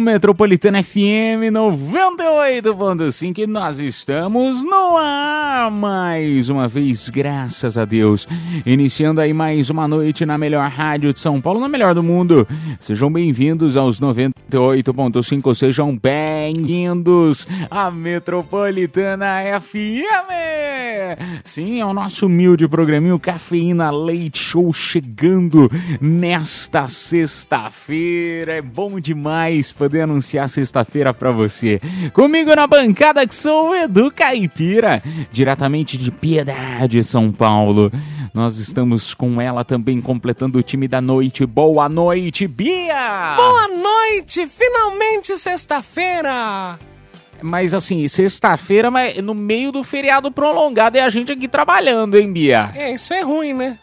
Metropolitana FM 98.5 e nós estamos no ar mais uma vez, graças a Deus. Iniciando aí mais uma noite na melhor rádio de São Paulo, na melhor do mundo. Sejam bem-vindos aos 98.5, sejam bem-vindos à Metropolitana FM. Sim, é o nosso humilde programinho Cafeína Leite Show chegando nesta sexta-feira. É bom demais poder anunciar sexta-feira para você. Comigo na bancada que sou o Edu Caipira, diretamente de Piedade, São Paulo. Nós estamos com ela também completando o time da noite. Boa noite, Bia! Boa noite! Finalmente sexta-feira! Mas assim, sexta-feira, mas no meio do feriado prolongado é a gente aqui trabalhando, hein, Bia? É, isso é ruim, né?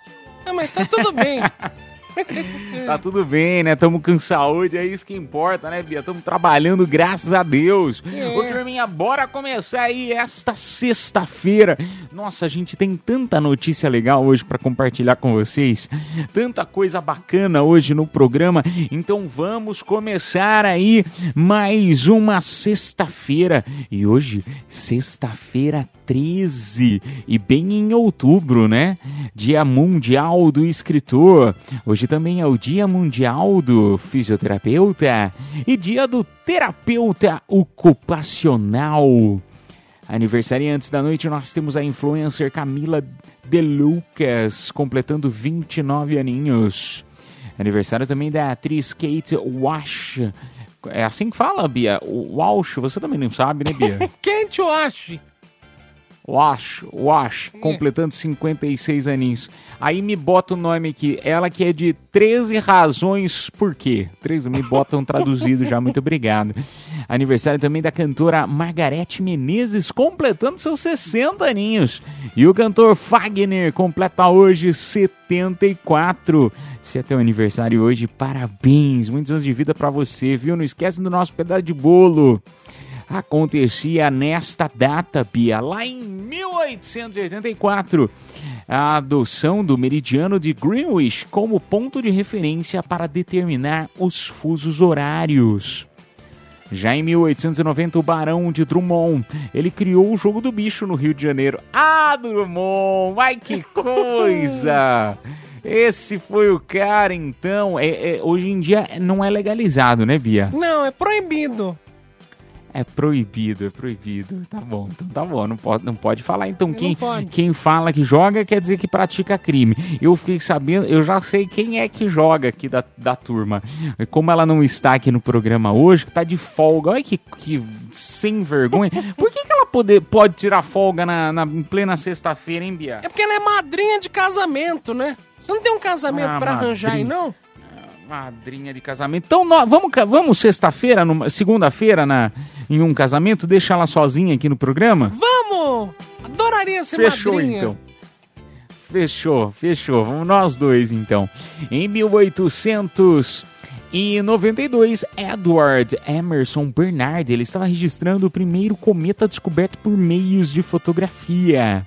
Ah, mas tá tudo bem. tá tudo bem, né? Tamo com saúde, é isso que importa, né, Bia? Tamo trabalhando, graças a Deus. É. Ô, turminha, bora começar aí esta sexta-feira. Nossa, a gente tem tanta notícia legal hoje para compartilhar com vocês. Tanta coisa bacana hoje no programa. Então vamos começar aí mais uma sexta-feira. E hoje, sexta-feira 13 e bem em outubro, né? Dia Mundial do Escritor. Hoje também é o Dia Mundial do Fisioterapeuta e Dia do Terapeuta Ocupacional. Aniversariantes da noite, nós temos a influencer Camila De Lucas, completando 29 aninhos. Aniversário também da atriz Kate Wash. É assim que fala, Bia? Walsh, você também não sabe, né, Bia? Quem te Wash, Wash, completando 56 aninhos. Aí me bota o nome aqui, ela que é de 13 razões por quê. 13, me botam traduzido já, muito obrigado. Aniversário também da cantora Margarete Menezes, completando seus 60 aninhos. E o cantor Fagner completa hoje 74. Se é teu aniversário hoje, parabéns, muitos anos de vida para você, viu? Não esquece do nosso pedaço de bolo acontecia nesta data, Bia, lá em 1884, a adoção do meridiano de Greenwich como ponto de referência para determinar os fusos horários. Já em 1890, o Barão de Drummond, ele criou o jogo do bicho no Rio de Janeiro. Ah, Drummond, ai que coisa! Esse foi o cara, então. É, é, hoje em dia não é legalizado, né, Bia? Não, é proibido. É proibido, é proibido. Tá bom, então tá bom. Não pode, não pode falar. Então, quem, quem fala que joga quer dizer que pratica crime. Eu fiquei sabendo, eu já sei quem é que joga aqui da, da turma. Como ela não está aqui no programa hoje, que tá de folga. Olha que, que sem vergonha. Por que, que ela pode, pode tirar folga na, na em plena sexta-feira, hein, Bia? É porque ela é madrinha de casamento, né? Você não tem um casamento Ah, pra arranjar aí, não? Madrinha de casamento. Então, nós, vamos, vamos sexta-feira, segunda-feira, na, em um casamento, deixa ela sozinha aqui no programa? Vamos! Adoraria ser Fechou madrinha. então. Fechou, fechou. Vamos nós dois então. Em 1892, Edward Emerson Bernard ele estava registrando o primeiro cometa descoberto por meios de fotografia.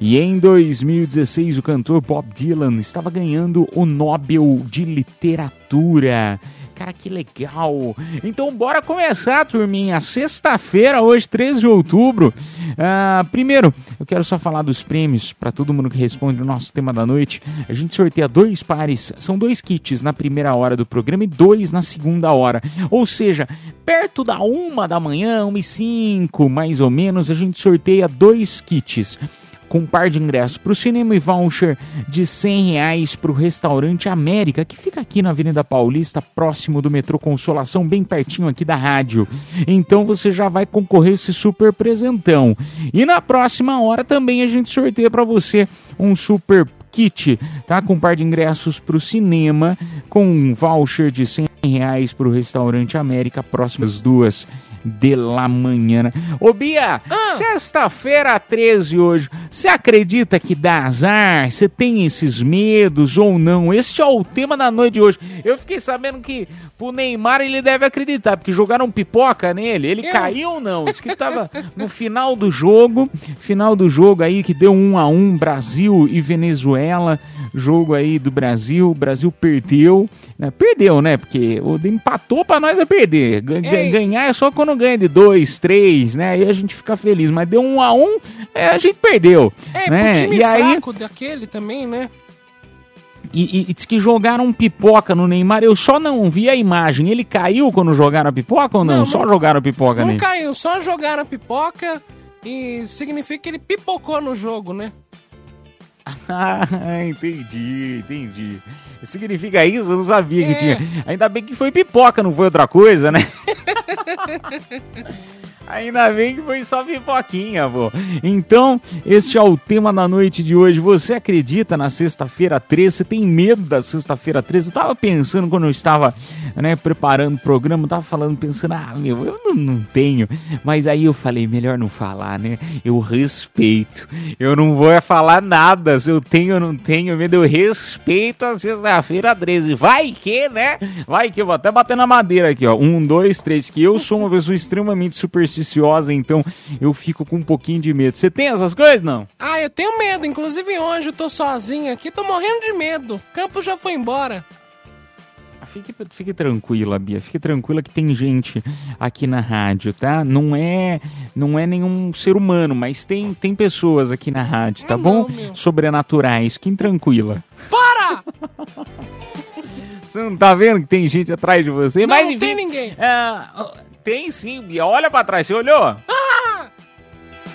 E em 2016, o cantor Bob Dylan estava ganhando o Nobel de Literatura. Cara, que legal! Então, bora começar, turminha. Sexta-feira, hoje, 13 de outubro. Ah, primeiro, eu quero só falar dos prêmios para todo mundo que responde o nosso tema da noite. A gente sorteia dois pares, são dois kits na primeira hora do programa e dois na segunda hora. Ou seja, perto da uma da manhã, uma e cinco, mais ou menos, a gente sorteia dois kits com um par de ingressos para o cinema e voucher de 100 reais para o restaurante América, que fica aqui na Avenida Paulista, próximo do metrô Consolação, bem pertinho aqui da rádio. Então você já vai concorrer esse super presentão. E na próxima hora também a gente sorteia para você um super kit, tá? Com um par de ingressos para o cinema, com um voucher de 100 reais para o restaurante América, próximas duas de la manhã. né? Ô Bia, Ah. sexta-feira 13 hoje, você acredita que dá azar? Você tem esses medos ou não? Este é o tema da noite de hoje. Eu fiquei sabendo que pro Neymar ele deve acreditar, porque jogaram pipoca nele. Ele Eu- caiu ou não? Diz que tava no final do jogo, final do jogo aí que deu um a um Brasil e Venezuela, jogo aí do Brasil, o Brasil perdeu, né? Perdeu, né? Porque o empatou pra nós é perder. Ei. Ganhar é só quando ganha de dois, três, né? Aí a gente fica feliz, mas deu um a um, é, a gente perdeu, É, né? pro time E aí fraco daquele também, né? e, e, e diz que jogaram pipoca no Neymar. Eu só não vi a imagem. Ele caiu quando jogaram a pipoca ou não? Não, só não- jogaram pipoca Não nele. caiu, só jogaram a pipoca e significa que ele pipocou no jogo, né? Ah, entendi, entendi. Significa isso? Eu não sabia que É. tinha. Ainda bem que foi pipoca, não foi outra coisa, né? フフフフ。Ainda bem que foi só pipoquinha, pô. Então, este é o tema da noite de hoje. Você acredita na sexta-feira 13? Você tem medo da sexta-feira 13? Eu tava pensando quando eu estava né, preparando o programa, eu tava falando, pensando, ah, meu, eu não, não tenho. Mas aí eu falei, melhor não falar, né? Eu respeito. Eu não vou falar nada. Se eu tenho ou não tenho medo, eu respeito a sexta-feira 13. Vai que, né? Vai que eu vou até bater na madeira aqui, ó. Um, dois, três. Que eu sou uma pessoa extremamente supersticiosa, então eu fico com um pouquinho de medo. Você tem essas coisas, não? Ah, eu tenho medo. Inclusive hoje eu tô sozinho aqui, tô morrendo de medo. O campo já foi embora. Ah, Fique, fique tranquila, Bia. Fique tranquila que tem gente aqui na rádio, tá? Não é, não é nenhum ser humano, mas tem, tem pessoas aqui na rádio, tá bom? não, meu. Sobrenaturais. Fiquem tranquila. Para! Você não tá vendo que tem gente atrás de você? Não, mas, não enfim, tem ninguém. ah, tem sim, Bia. Olha pra trás. Você olhou? Ah,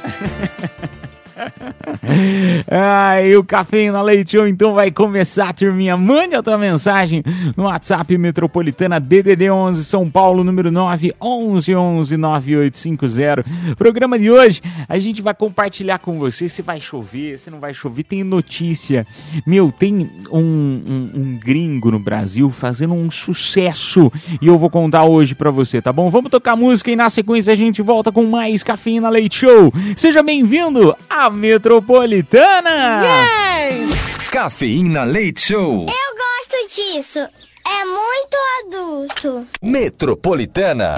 e o Cafeína Leite Show então vai começar, turminha. Mande a tua mensagem no WhatsApp Metropolitana DDD 11 São Paulo, número 9 11 11 9850. Programa de hoje, a gente vai compartilhar com você se vai chover, se não vai chover. Tem notícia. Meu, tem um, um, um gringo no Brasil fazendo um sucesso e eu vou contar hoje pra você, tá bom? Vamos tocar música e na sequência a gente volta com mais Cafeína Leite Show. Seja bem-vindo Metropolitana! Yes! Cafeína Leite Show. Eu gosto disso. É muito adulto. Metropolitana.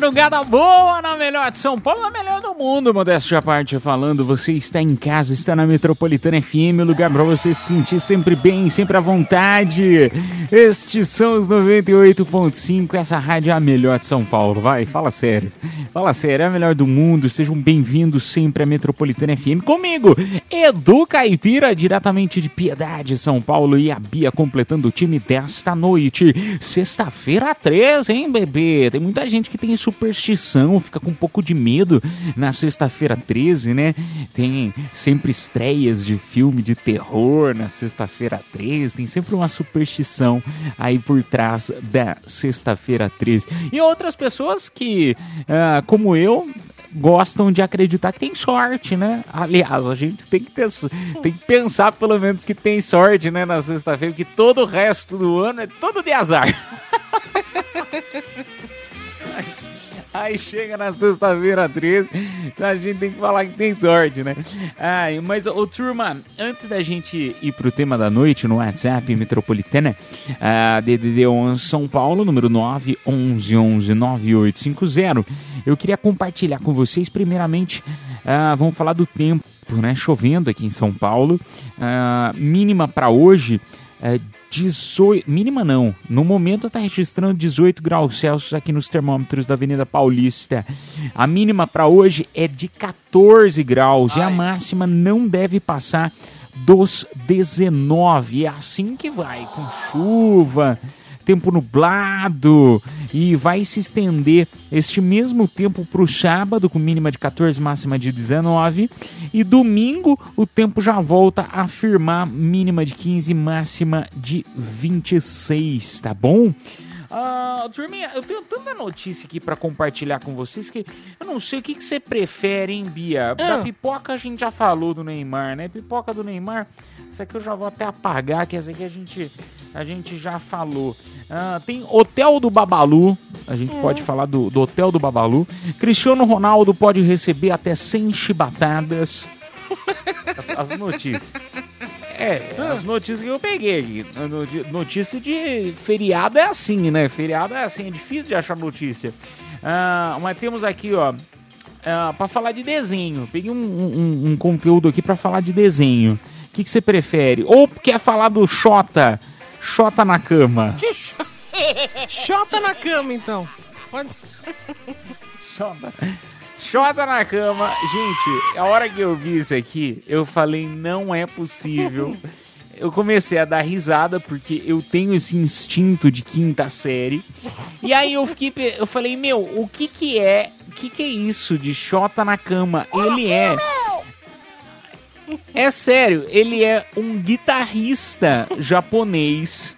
Madrugada boa na melhor de São Paulo, na melhor do mundo, modéstia à parte falando. Você está em casa, está na Metropolitana FM, lugar para você se sentir sempre bem, sempre à vontade. Estes são os 98.5, essa rádio é a melhor de São Paulo, vai, fala sério. Fala sério, é a melhor do mundo, sejam bem-vindos sempre à Metropolitana FM. Comigo, Edu Caipira, diretamente de Piedade, São Paulo, e a Bia completando o time desta noite. Sexta-feira 13, hein, bebê? Tem muita gente que tem superstição, fica com um pouco de medo na sexta-feira 13, né? Tem sempre estreias de filme de terror na sexta-feira 13, tem sempre uma superstição aí por trás da sexta-feira 13. E outras pessoas que, ah, como eu, gostam de acreditar que tem sorte, né? Aliás, a gente tem que ter, tem que pensar pelo menos que tem sorte, né, na sexta-feira, porque todo o resto do ano é todo de azar. Aí chega na sexta-feira 13, a gente tem que falar que tem sorte, né? Ai, mas, ô turma, antes da gente ir pro tema da noite no WhatsApp Metropolitana, ah, DDD 11 São Paulo, número 9 11 11 9850, eu queria compartilhar com vocês, primeiramente, ah, vamos falar do tempo, né? Chovendo aqui em São Paulo, ah, mínima para hoje, é, 18, mínima não, no momento está registrando 18 graus Celsius aqui nos termômetros da Avenida Paulista. A mínima para hoje é de 14 graus e a máxima não deve passar dos 19. É assim que vai, com chuva, tempo nublado e vai se estender este mesmo tempo para o sábado, com mínima de 14, máxima de 19. E domingo o tempo já volta a firmar mínima de 15, máxima de 26, tá bom? Ah, turminha, eu tenho tanta notícia aqui pra compartilhar com vocês que eu não sei o que, que você prefere, hein, Bia? Da Ah. pipoca a gente já falou do Neymar, né? Pipoca do Neymar, essa aqui eu já vou até apagar, que essa aqui a gente, a gente já falou. Ah, tem Hotel do Babalu, a gente pode falar do, do Hotel do Babalu. Cristiano Ronaldo pode receber até 100 chibatadas. As, as notícias. É, as notícias que eu peguei. Notícia de feriado é assim, né? Feriado é assim, é difícil de achar notícia. Ah, mas temos aqui, ó, ah, pra falar de desenho. Peguei um, um- um conteúdo aqui pra falar de desenho. O que, que você prefere? Ou quer falar do Xota? Xota na cama. Que cho... Xota na cama, então. Pode... Xota. Xota na cama. Gente, a hora que eu vi isso aqui, eu falei, não é possível. Eu comecei a dar risada porque eu tenho esse instinto de quinta série. E aí eu fiquei, eu falei, meu, o que que é? O que que é isso de Xota na cama? Ele é É sério, ele é um guitarrista japonês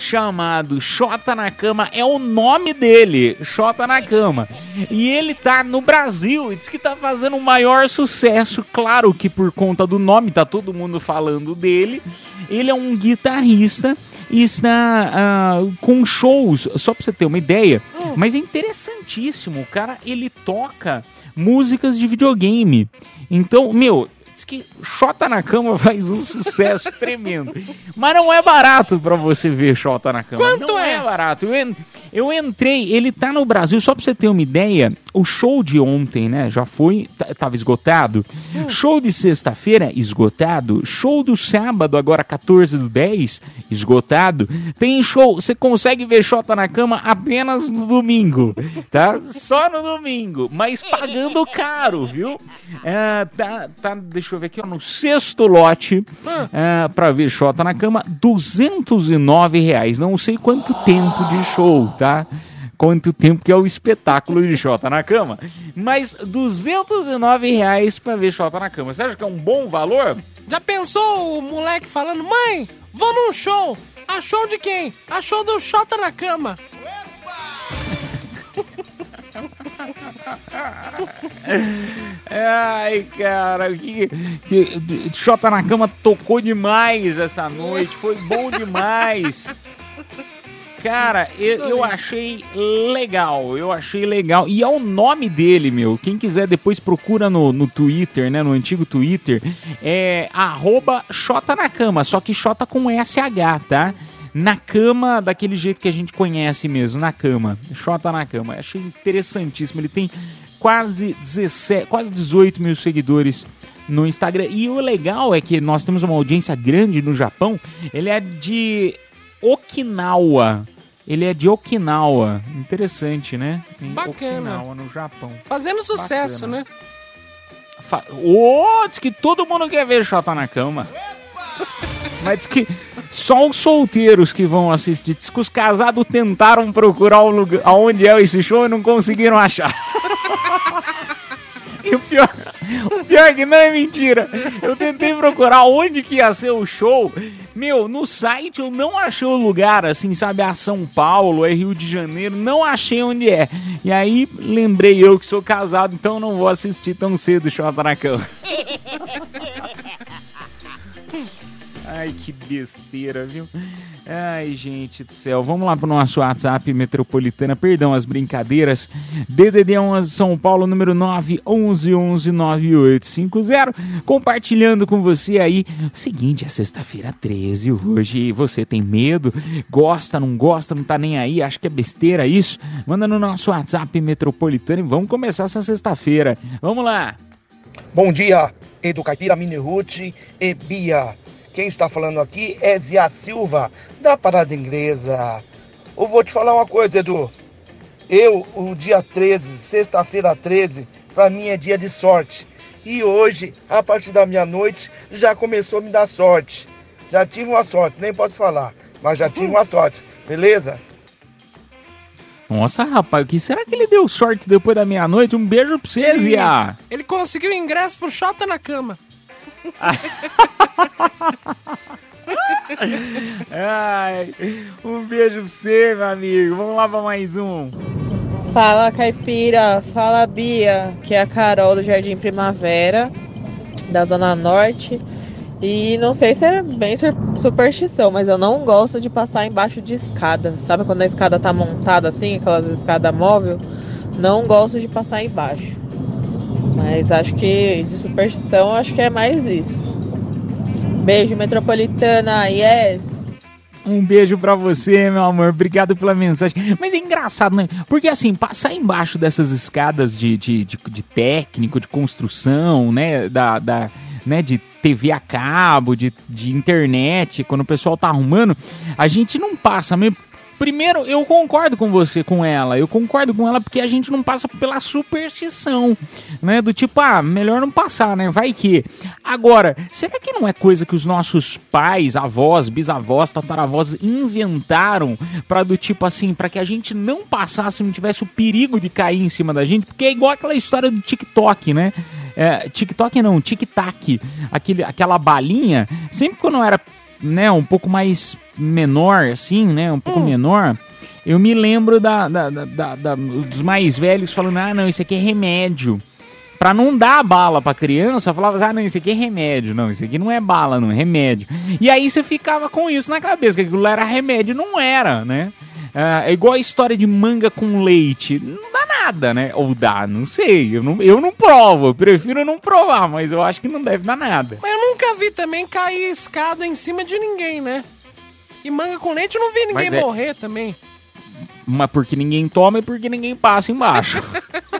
chamado Xota Nakama, é o nome dele, Xota Nakama. E ele tá no Brasil, e diz que tá fazendo o maior sucesso, claro que por conta do nome, tá todo mundo falando dele. Ele é um guitarrista e está ah, com shows, só pra você ter uma ideia, mas é interessantíssimo, o cara, ele toca músicas de videogame. Então, meu, diz que Xota na Cama faz um sucesso tremendo. Mas não é barato pra você ver Xota na Cama. Quanto não é? é? barato. Eu, en- eu entrei, ele tá no Brasil, só pra você ter uma ideia, o show de ontem, né, já foi, tava esgotado. Show de sexta-feira, esgotado. Show do sábado, agora 14 do 10, esgotado. Tem show, você consegue ver Xota na Cama apenas no domingo, tá? Só no domingo, mas pagando caro, viu? É, tá, tá, deixa eu ver aqui, ó, no sexto lote, é, pra ver Xota na Cama, 209 reais. Não sei quanto tempo de show, tá? Quanto tempo que é o espetáculo de Xota na Cama. Mas 209 reais pra ver Xota na Cama. Você acha que é um bom valor? Já pensou o moleque falando, mãe, vou num show. A show de quem? A show do Xota na cama. Ai, cara, que, que Xota na Cama tocou demais essa noite, foi bom demais. Cara, eu, eu achei legal, eu achei legal. E é o nome dele, meu. Quem quiser depois procura no, no Twitter, né? No antigo Twitter. É arroba Xota na Cama, só que Xota com SH, tá? Na cama, daquele jeito que a gente conhece mesmo, na cama. Xota na cama. Achei interessantíssimo. Ele tem quase 17, quase 18 mil seguidores no Instagram. E o legal é que nós temos uma audiência grande no Japão. Ele é de Okinawa. Ele é de Okinawa. Interessante, né? Em Bacana. Okinawa, no Japão. Fazendo sucesso, Bacana. né? Fa- Ô, diz que todo mundo quer ver Xota na cama. Mas diz que só os solteiros que vão assistir. Diz que os casados tentaram procurar o lugar onde é esse show e não conseguiram achar. E o pior, o pior é que não é mentira. Eu tentei procurar onde que ia ser o show. Meu, no site eu não achei o lugar, assim, sabe? A São Paulo, é Rio de Janeiro, não achei onde é. E aí lembrei eu que sou casado, então não vou assistir tão cedo o na cama. Ai, que besteira, viu? Ai, gente do céu. Vamos lá pro nosso WhatsApp metropolitana. Perdão as brincadeiras. DDD 11 São Paulo, número 9119850. Compartilhando com você aí. Seguinte, é sexta-feira 13 hoje. Você tem medo? Gosta, não gosta, não tá nem aí? Acha que é besteira isso? Manda no nosso WhatsApp metropolitano e vamos começar essa sexta-feira. Vamos lá. Bom dia, Edu Caipira, Mini Ruth e Bia. Quem está falando aqui é Zia Silva, da Parada Inglesa. Eu vou te falar uma coisa, Edu. Eu, o dia 13, sexta-feira 13, para mim é dia de sorte. E hoje, a partir da meia-noite, já começou a me dar sorte. Já tive uma sorte, nem posso falar, mas já tive uma sorte. Beleza? Nossa, rapaz, o que será que ele deu sorte depois da meia-noite? Um beijo pra você, Zia. Ele conseguiu ingresso pro Xota na cama. Ai, um beijo pra você, meu amigo. Vamos lá pra mais um. Fala Caipira, fala Bia, que é a Carol do Jardim Primavera, da Zona Norte. E não sei se é bem superstição, mas eu não gosto de passar embaixo de escada. Sabe quando a escada tá montada assim, aquelas escadas móvel? Não gosto de passar embaixo. Mas acho que de superstição acho que é mais isso. Beijo, metropolitana, yes! Um beijo pra você, meu amor. Obrigado pela mensagem. Mas é engraçado, né? Porque assim, passar embaixo dessas escadas de, de, de, de técnico, de construção, né? Da, da, né? De TV a cabo, de, de internet, quando o pessoal tá arrumando, a gente não passa mesmo. Primeiro, eu concordo com você, com ela. Eu concordo com ela porque a gente não passa pela superstição, né? Do tipo, ah, melhor não passar, né? Vai que. Agora, será que não é coisa que os nossos pais, avós, bisavós, tataravós inventaram para do tipo assim, para que a gente não passasse, não tivesse o perigo de cair em cima da gente? Porque é igual aquela história do TikTok, né? É, TikTok não, tic-tac, aquele, aquela balinha. Sempre quando eu era né, um pouco mais menor, assim, né, um pouco menor, eu me lembro da, da, da- da- da- dos mais velhos falando, ah, não, isso aqui é remédio. Pra não dar bala pra criança, falava, ah, não, isso aqui é remédio. Não, isso aqui não é bala, não, é remédio. E aí você ficava com isso na cabeça, que aquilo era remédio. Não era, né? Ah, é igual a história de manga com leite. Não dá nada, né? Ou dá, não sei. Eu não, eu não provo, eu prefiro não provar, mas eu acho que não deve dar nada. Mas eu nunca vi também cair escada em cima de ninguém, né? E manga com leite eu não vi ninguém Mas é- morrer também. Mas porque ninguém toma e porque ninguém passa embaixo.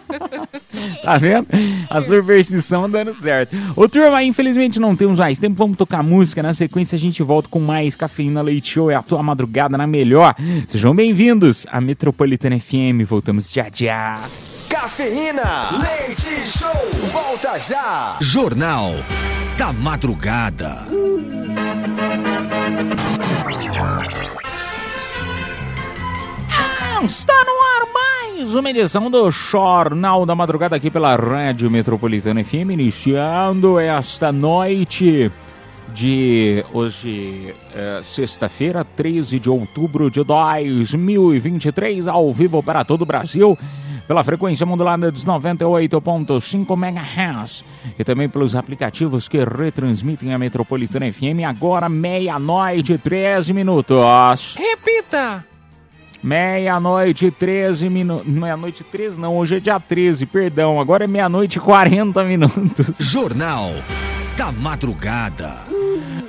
tá vendo? A superstição dando certo. Ô turma, infelizmente não temos mais tempo. Vamos tocar música. Na sequência a gente volta com mais Cafeína Leite Show. É a tua madrugada na melhor. Sejam bem-vindos à Metropolitana FM. Voltamos já já. Cafeína. Leite Show. Volta já. Jornal da Madrugada. Está no ar mais uma edição do Jornal da Madrugada aqui pela Rádio Metropolitana FM, iniciando esta noite de hoje, é, sexta-feira, 13 de outubro de 2023, ao vivo para todo o Brasil, pela frequência modulada dos 98.5 MHz e também pelos aplicativos que retransmitem a Metropolitana FM, agora meia-noite e 13 minutos. Repita! Meia-noite e 13 minutos. Meia-noite e 13, não, hoje é dia 13, perdão. Agora é meia-noite e 40 minutos. Jornal da Madrugada.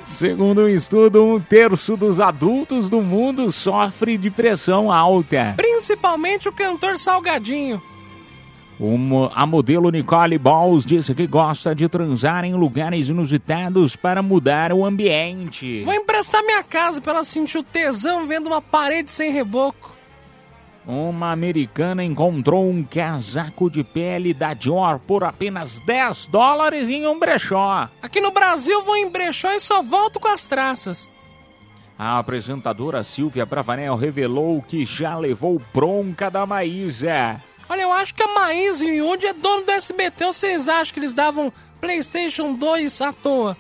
Segundo um estudo, um terço dos adultos do mundo sofre de pressão alta. Principalmente o cantor Salgadinho. Uma- a modelo Nicole Balls disse que gosta de transar em lugares inusitados para mudar o ambiente. Vou emprestar minha casa pra ela sentir o tesão vendo uma parede sem reboco. Uma americana encontrou um casaco de pele da Dior por apenas 10 dólares em um brechó. Aqui no Brasil vou em brechó e só volto com as traças. A apresentadora Silvia Bravanel revelou que já levou bronca da Maísa. Olha, eu acho que a Maísa e o Yudi é dono do SBT. Ou vocês acham que eles davam PlayStation 2 à toa?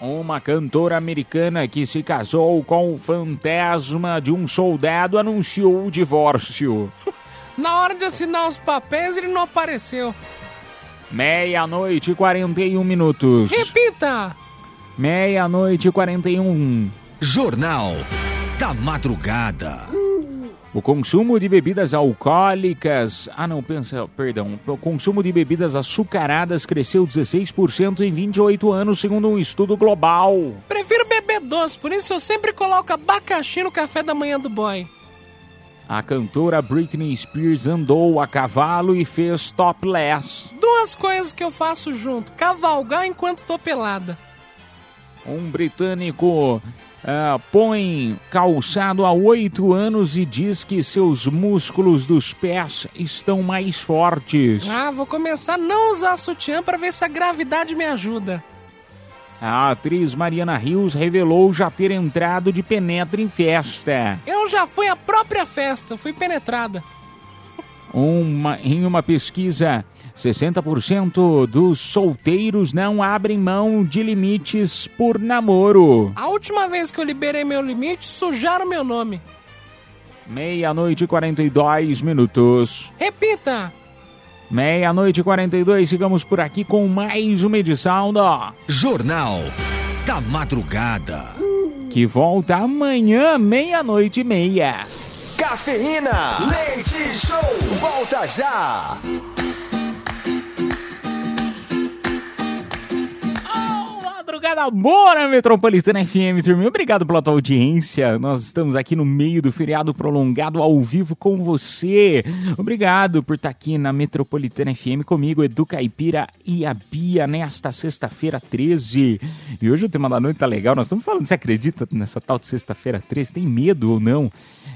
Uma cantora americana que se casou com o fantasma de um soldado anunciou o divórcio. Na hora de assinar os papéis, ele não apareceu. Meia-noite e 41 minutos. Repita! Meia-noite e 41. Jornal da Madrugada. O consumo de bebidas alcoólicas. Ah, não, pensa, perdão. O consumo de bebidas açucaradas cresceu 16% em 28 anos, segundo um estudo global. Prefiro beber doce, por isso eu sempre coloco abacaxi no café da manhã do boy. A cantora Britney Spears andou a cavalo e fez topless. Duas coisas que eu faço junto: cavalgar enquanto tô pelada. Um britânico ah, põe calçado há oito anos e diz que seus músculos dos pés estão mais fortes. Ah, vou começar a não usar sutiã pra ver se a gravidade me ajuda. A atriz Mariana Rios revelou já ter entrado de penetra em festa. Eu já fui à própria festa, fui penetrada. Uma, em uma pesquisa, 60% dos solteiros não abrem mão de limites por namoro. A última vez que eu liberei meu limite, sujaram meu nome. Meia-noite e 42 minutos. Repita! Meia-noite e 42, ficamos por aqui com mais uma edição do Jornal da Madrugada. Que volta amanhã, meia-noite e meia. Cafeína. Leite Show. Volta já. Madrugada boa na Metropolitana FM, turma. Obrigado pela tua audiência. Nós estamos aqui no meio do feriado prolongado ao vivo com você. Obrigado por estar aqui na Metropolitana FM comigo, Edu Caipira e a Bia, nesta sexta-feira 13. E hoje o tema da noite tá legal. Nós estamos falando, você acredita nessa tal de sexta-feira 13? Tem medo ou não?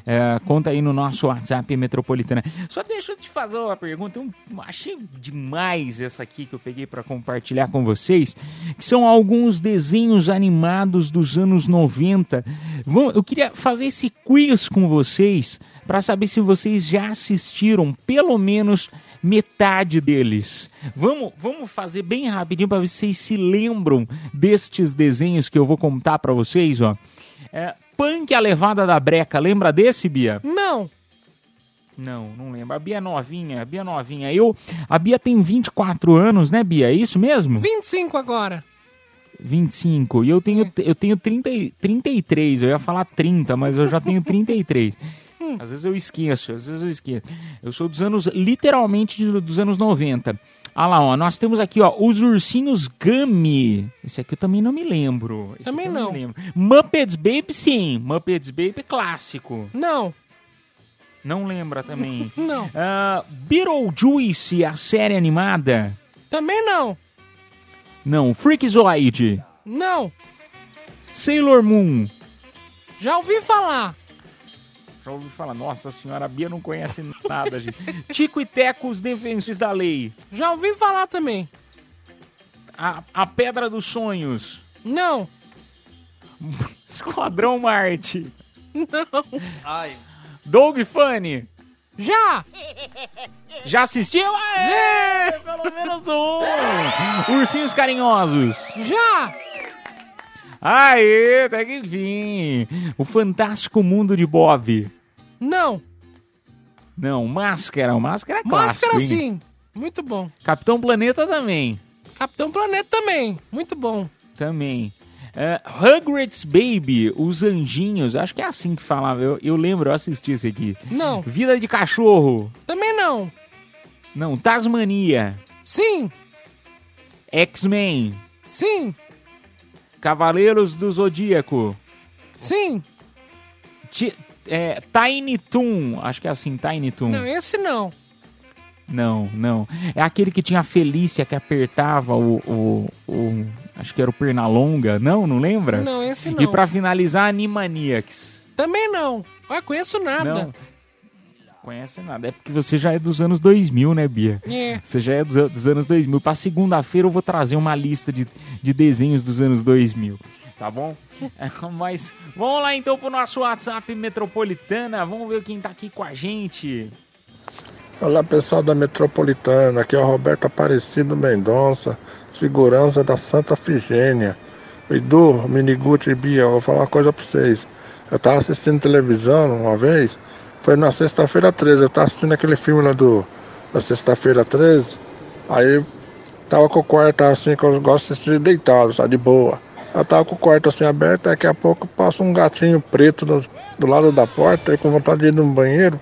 É, conta aí no nosso WhatsApp Metropolitana. Só deixa eu te fazer uma pergunta. Eu achei demais essa aqui que eu peguei para compartilhar com vocês, que são alguns desenhos animados dos anos 90. Vão- Eu queria fazer esse quiz com vocês para saber se vocês já assistiram pelo menos metade deles. Vamos, vamos fazer bem rapidinho para ver se vocês se lembram destes desenhos que eu vou contar para vocês, ó. É, Punk a levada da breca, lembra desse, Bia? Não. Não, não lembro. A Bia é novinha, a Bia é novinha. Eu, a Bia tem 24 anos, né, Bia? É isso mesmo? 25 agora. 25. E eu tenho, eu tenho 30, e- 33. Eu ia falar 30, mas eu já tenho 33. Às vezes eu esqueço, às vezes eu esqueço. Eu sou dos anos, literalmente dos anos 90. Ah lá, ó, nós temos aqui, ó, os ursinhos Gummy. Esse aqui eu também não me lembro. Esse Também não. me lembro. Muppets Baby, sim. Muppets Baby clássico. Não. Não lembra também. Não. Ah, Beetlejuice, a série animada. Também não. Não. Freakazoid. Não. Sailor Moon. Já ouvi falar. Já ouvi falar, nossa senhora, a Bia não conhece nada, gente. Tico e Teco, os defensores da lei. Já ouvi falar também. A, a Pedra dos Sonhos. Não. Esquadrão Marte. Não. Ai. Doug Funny. Já. Já assistiu? Aê, pelo menos um. Ursinhos Carinhosos. Já. Aê, até que enfim. O Fantástico Mundo de Bob. Não. Não, Máscara. Máscara é clássico, Máscara hein? sim. Muito bom. Capitão Planeta também. Capitão Planeta também. Muito bom. Também. É, Rugrats Baby, os anjinhos, acho que é assim que falava. Eu, eu lembro, eu assisti esse aqui. Não. Vida de cachorro. Também não. Não, Tasmania. Sim. X-Men. Sim. Cavaleiros do Zodíaco. Sim. Ti- é, Tiny Toon. Acho que é assim, Tiny Toon. Não, esse não. Não, não. É aquele que tinha a Felícia que apertava o, o, o- Acho que era o Pernalonga. Não, não lembra? Não, esse não. E pra finalizar, Animaniacs. Também não. Olha, conheço nada. Não. Conhece nada. É porque você já é dos anos 2000, né, Bia? É. Você já é dos, dos anos 2000. Pra segunda-feira eu vou trazer uma lista de, de desenhos dos anos 2000. Tá bom? É, Mas vamos lá então pro nosso WhatsApp Metropolitana. Vamos ver quem tá aqui com a gente. Olá pessoal da Metropolitana, aqui é o Roberto Aparecido Mendonça, segurança da Santa Figênia. Edu, Miniguti e Bia, vou falar uma coisa pra vocês. Eu tava assistindo televisão uma vez, foi na sexta-feira 13, eu tava assistindo aquele filme lá do da sexta-feira 13, aí tava com o quarto assim, que eu gosto de assistir deitado, sabe, de boa. Eu tava com o quarto assim aberto, daqui a pouco passa um gatinho preto do, do lado da porta, aí com vontade de ir no banheiro.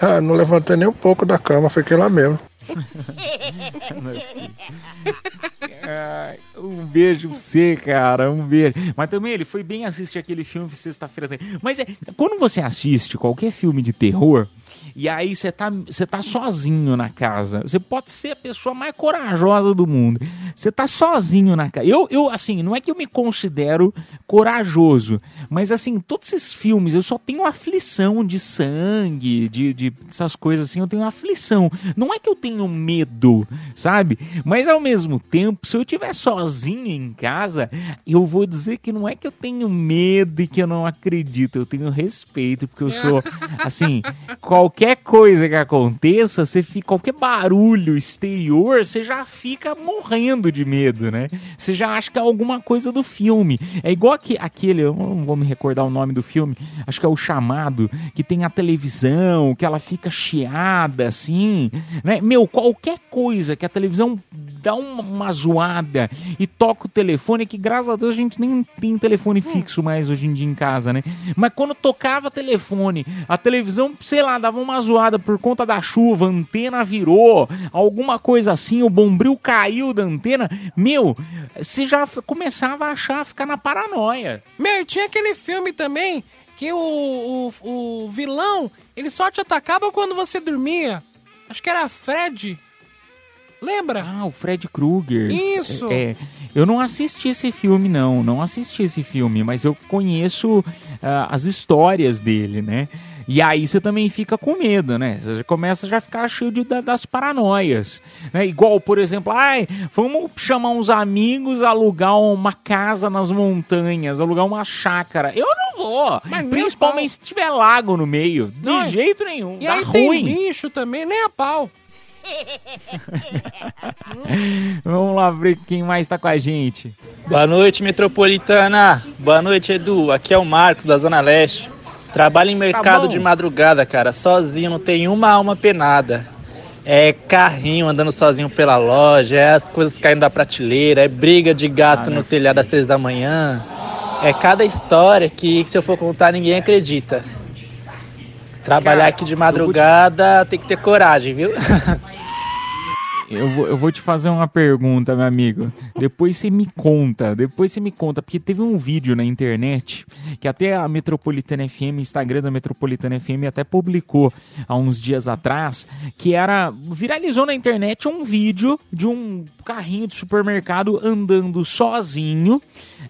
Ah, não levantei nem um pouco da cama, fiquei lá mesmo. Ai, um beijo pra você, cara. Um beijo. Mas também ele foi bem assistir aquele filme sexta-feira. Mas é, quando você assiste qualquer filme de terror, E aí você tá, você tá sozinho na casa. Você pode ser a pessoa mais corajosa do mundo. Você tá sozinho na casa. Eu, eu, assim, não é que eu me considero corajoso, mas assim, todos esses filmes eu só tenho aflição de sangue, de, de essas coisas assim, eu tenho aflição. Não é que eu tenho medo, sabe? Mas ao mesmo tempo, se eu estiver sozinho em casa, eu vou dizer que não é que eu tenho medo e que eu não acredito, eu tenho respeito, porque eu sou, assim, qualquer coisa que aconteça, você fica, qualquer barulho exterior, você já fica morrendo de medo, né? Você já acha que é alguma coisa do filme. É igual que, aquele, eu não vou me recordar o nome do filme, acho que é o Chamado, que tem a televisão, que ela fica chiada, assim, né? Meu, qualquer coisa que a televisão dá uma, uma zoada e toca o telefone, que graças a Deus a gente nem tem telefone fixo mais hoje em dia em casa, né? Mas quando tocava telefone, a televisão, sei lá, dava uma zoada por conta da chuva, a antena virou, alguma coisa assim, o bombril caiu da antena, meu, você já começava a achar, ficar na paranoia. Meu, tinha aquele filme também que o, o, o vilão, ele só te atacava quando você dormia. Acho que era Fred. Lembra? Ah, o Fred Krueger. Isso. É, é. eu não assisti esse filme, não. Não assisti esse filme, mas eu conheço ah, as histórias dele, né? E aí você também fica com medo, né? Você começa já a ficar cheio de, da- das paranoias. Né? Igual, por exemplo, ai, vamos chamar uns amigos, alugar uma casa nas montanhas, alugar uma chácara. Eu não vou. Mas Principalmente se tiver lago no meio. De Não, jeito nenhum. E Dá aí ruim. tem bicho também, nem a pau. Vamos lá ver quem mais tá com a gente. Boa noite, metropolitana. Boa noite, Edu. Aqui é o Marcos, da Zona Leste. Trabalho em mercado bom. de madrugada, cara. Sozinho, não tem uma alma penada. É carrinho andando sozinho pela loja, é as coisas caindo da prateleira, é briga de gato Ah, no é telhado às três da manhã. É cada história que, se eu for contar, ninguém acredita. Trabalhar Cara, aqui de te- madrugada tem que ter coragem, viu? Eu vou, eu vou te fazer uma pergunta, meu amigo. Depois você me conta, depois você me conta, porque teve um vídeo na internet que até a Metropolitana FM, Instagram da Metropolitana FM até publicou há uns dias atrás, que era viralizou na internet um vídeo de um carrinho de supermercado andando sozinho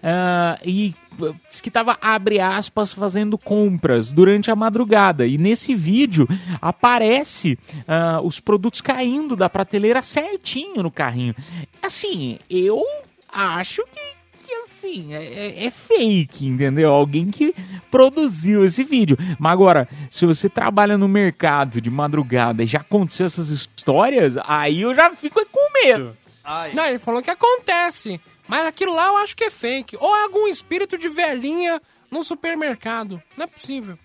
ah, e que tava, abre aspas, fazendo compras durante a madrugada. E nesse vídeo aparece ah, os produtos caindo da prateleira certinho no carrinho. Assim, eu acho que, assim, é, é- é fake, entendeu? Alguém que produziu esse vídeo. Mas agora, se você trabalha no mercado de madrugada e já aconteceu essas histórias, aí eu já fico com medo. Não, ele falou que acontece. Mas aquilo lá eu acho que é fake. Ou é algum espírito de velhinha no supermercado. Não é possível.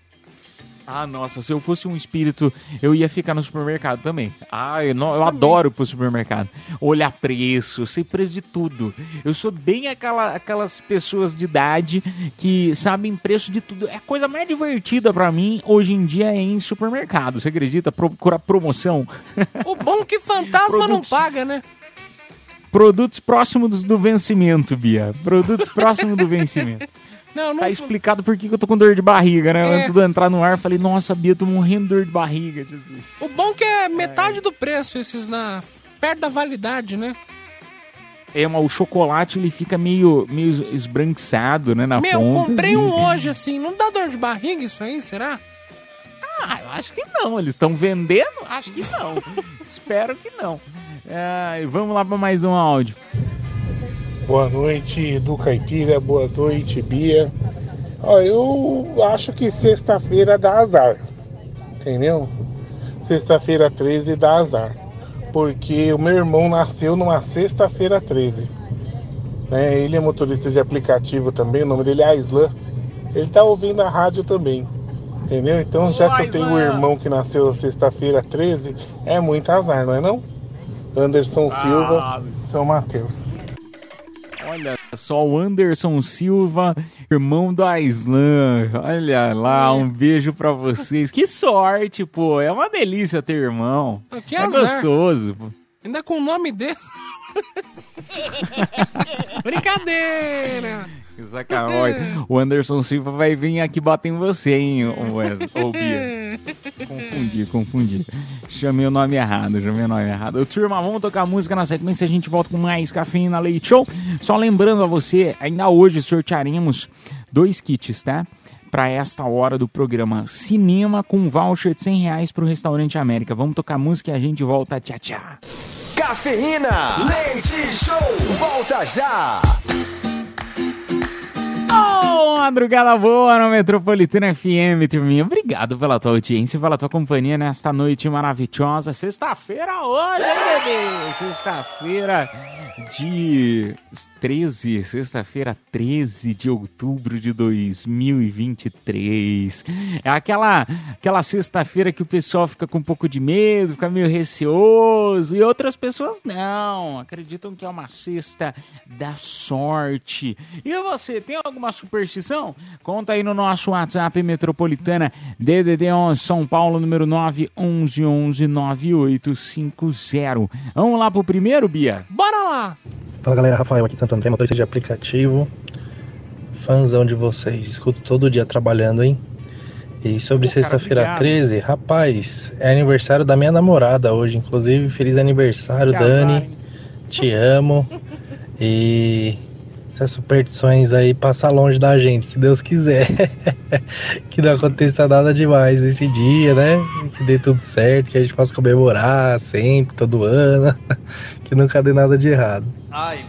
Ah, nossa, se eu fosse um espírito, eu ia ficar no supermercado também. Ah, eu, não- eu adoro ir pro supermercado. Olhar preço, sei preço de tudo. Eu sou bem aquela, aquelas pessoas de idade que sabem preço de tudo. É a coisa mais divertida pra mim hoje em dia é em supermercado. Você acredita? Procurar promoção. O bom é que fantasma não paga, né? Produtos próximos do vencimento, Bia. Produtos próximos do vencimento. Não, não. Tá explicado por que eu tô com dor de barriga, né? É. Antes de eu entrar no ar, falei, nossa, Bia, eu tô morrendo de dor de barriga, Jesus. O bom é que é metade do preço esses na perto da validade, né? É, mas o chocolate ele fica meio, meio esbranquiçado, né, na Meu, ponta. comprei assim. um hoje assim, não dá dor de barriga isso aí, será? Ah, eu acho que não. Eles estão vendendo? Acho que não. Espero que não. Ah, vamos lá para mais um áudio. Boa noite, Edu Caipira. Boa noite, Bia. Ó, eu acho que sexta-feira dá azar. Entendeu? Sexta-feira 13 dá azar. Porque o meu irmão nasceu numa sexta-feira 13. Né? Ele é motorista de aplicativo também, o nome dele é Aislan. Ele tá ouvindo a rádio também. Entendeu? Então, já que eu tenho um irmão que nasceu sexta-feira 13, é muito azar, não é não? Anderson Silva, São Mateus. Olha só, o Anderson Silva, irmão do Aislan. Olha lá, um beijo pra vocês. Que sorte, pô. É uma delícia ter irmão. Que é azar. gostoso. pô. Ainda com o nome desse. Brincadeira! Sacanagem. O Anderson Silva vai vir aqui bater em você, hein, ô Wes- ô Bia. Confundi, confundi. Chamei o nome errado, chamei o nome errado. Turma, vamos tocar música na sequência. A gente volta com mais Cafeína Leite Show. Só lembrando a você, ainda hoje sortearemos dois kits, tá? Para esta hora do programa Cinema com voucher de 100 reais para o Restaurante América. Vamos tocar música e a gente volta. Tchau, tchau. Cafeína, leite show, volta já. Oh, madrugada boa no Metropolitana FM, turminha. Obrigado pela tua audiência, pela tua companhia nesta noite maravilhosa. Sexta-feira hoje, hein, bebê? Sexta-feira de 13, sexta-feira 13 de outubro de 2023. É aquela, aquela sexta-feira que o pessoal fica com um pouco de medo, fica meio receoso, e outras pessoas não, acreditam que é uma sexta da sorte. E você, tem alguma superstição? Conta aí no nosso WhatsApp Metropolitana DDD 11 São Paulo, número 911 9850. Vamos lá pro primeiro, Bia? Bora lá! Fala galera, Rafael aqui de Santo André, motorista de aplicativo. Fãzão de vocês, escuto todo dia trabalhando, hein? E sobre sexta-feira 13, rapaz, é aniversário da minha namorada hoje, inclusive, feliz aniversário, Que azar, Dani. hein? Te amo. E essas superstições aí passam longe da gente, se Deus quiser. que não aconteça nada demais nesse dia, né? Que dê tudo certo, que a gente possa comemorar sempre, todo ano. que nunca dê nada de errado. Ai,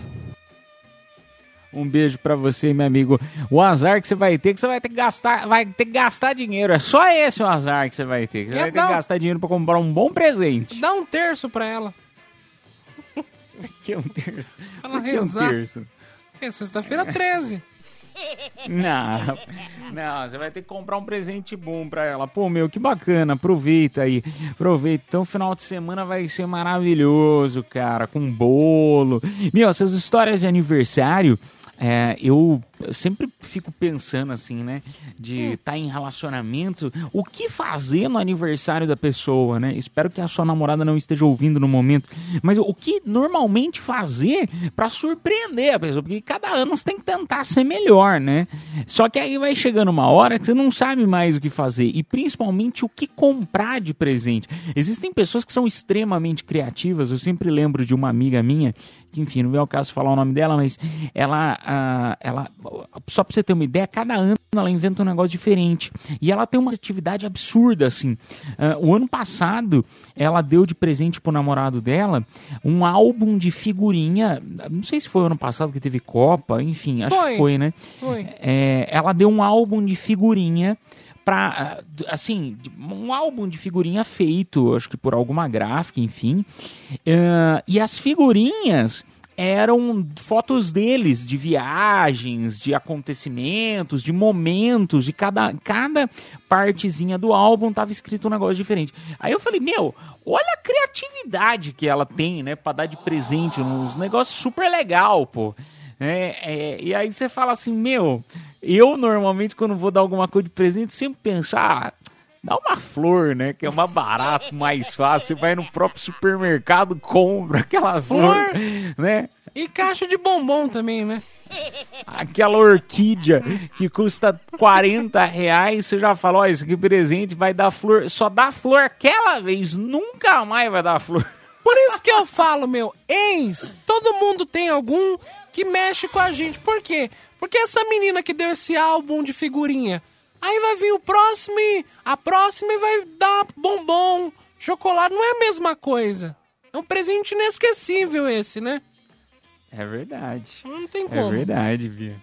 Um beijo pra você, meu amigo. O azar que você vai ter, que você vai ter que gastar, vai ter que gastar dinheiro. É só esse o azar que você vai ter. que Você É, vai ter que gastar dinheiro pra comprar um bom presente. Dá um terço pra ela. Que é um terço. Ela Por que um rezar. terço? É sexta-feira 13. Não, não, você vai ter que comprar um presente bom pra ela. Pô, meu, que bacana, aproveita aí, aproveita. Então, final de semana vai ser maravilhoso, cara, com bolo. Meu, essas histórias de aniversário, é, eu sempre fico pensando assim, né, de estar em relacionamento, o que fazer no aniversário da pessoa, né? Espero que a sua namorada não esteja ouvindo no momento, mas o que normalmente fazer pra surpreender a pessoa, porque cada ano você tem que tentar ser melhor, né? Só que aí vai chegando uma hora que você não sabe mais o que fazer e principalmente o que comprar de presente. Existem pessoas que são extremamente criativas, eu sempre lembro de uma amiga minha, que enfim, não é o caso falar o nome dela, mas ela, ah, ela só pra você ter uma ideia, cada ano ela inventa um negócio diferente. E ela tem uma atividade absurda, assim. Ah, o ano passado, ela deu de presente pro namorado dela um álbum de figurinha. Não sei se foi o ano passado que teve Copa, enfim, acho Foi. que foi, né? Foi. É, ela deu um álbum de figurinha para assim um álbum de figurinha feito acho que por alguma gráfica enfim. Ah, e as figurinhas eram fotos deles de viagens de acontecimentos de momentos de cada cada partezinha do álbum tava escrito um negócio diferente. Aí eu falei meu olha a criatividade que ela tem né para dar de presente uns negócios super legal pô é, é, e aí você fala assim, meu, eu normalmente quando vou dar alguma coisa de presente, sempre penso, ah, dá uma flor, né? Que é mais barato, mais fácil. Você vai no próprio supermercado, compra aquela flor, Flor. né? E caixa de bombom também, né? Aquela orquídea que custa 40 reais, você já falou, ó, isso aqui presente, vai dar flor. Só dá flor aquela vez, nunca mais vai dar flor. Por isso que eu falo, meu, ex, todo mundo tem algum que mexe com a gente. Por quê? Porque essa menina que deu esse álbum de figurinha, aí vai vir o próximo e a próxima e vai dar bombom, chocolate, não é a mesma coisa. É um presente inesquecível esse, né? É verdade. Não tem É como. verdade, Bia.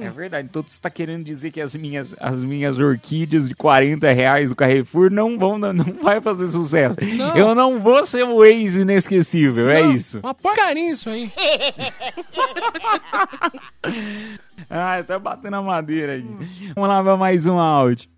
É verdade. Então você está querendo dizer que as minhas, as minhas orquídeas de 40 reais do Carrefour não vão, não, não vai fazer sucesso. Não. Eu não vou ser o ex inesquecível, é Não, isso. Uma porcaria isso aí. Ah, tá batendo a madeira aí. Vamos lá para mais um áudio.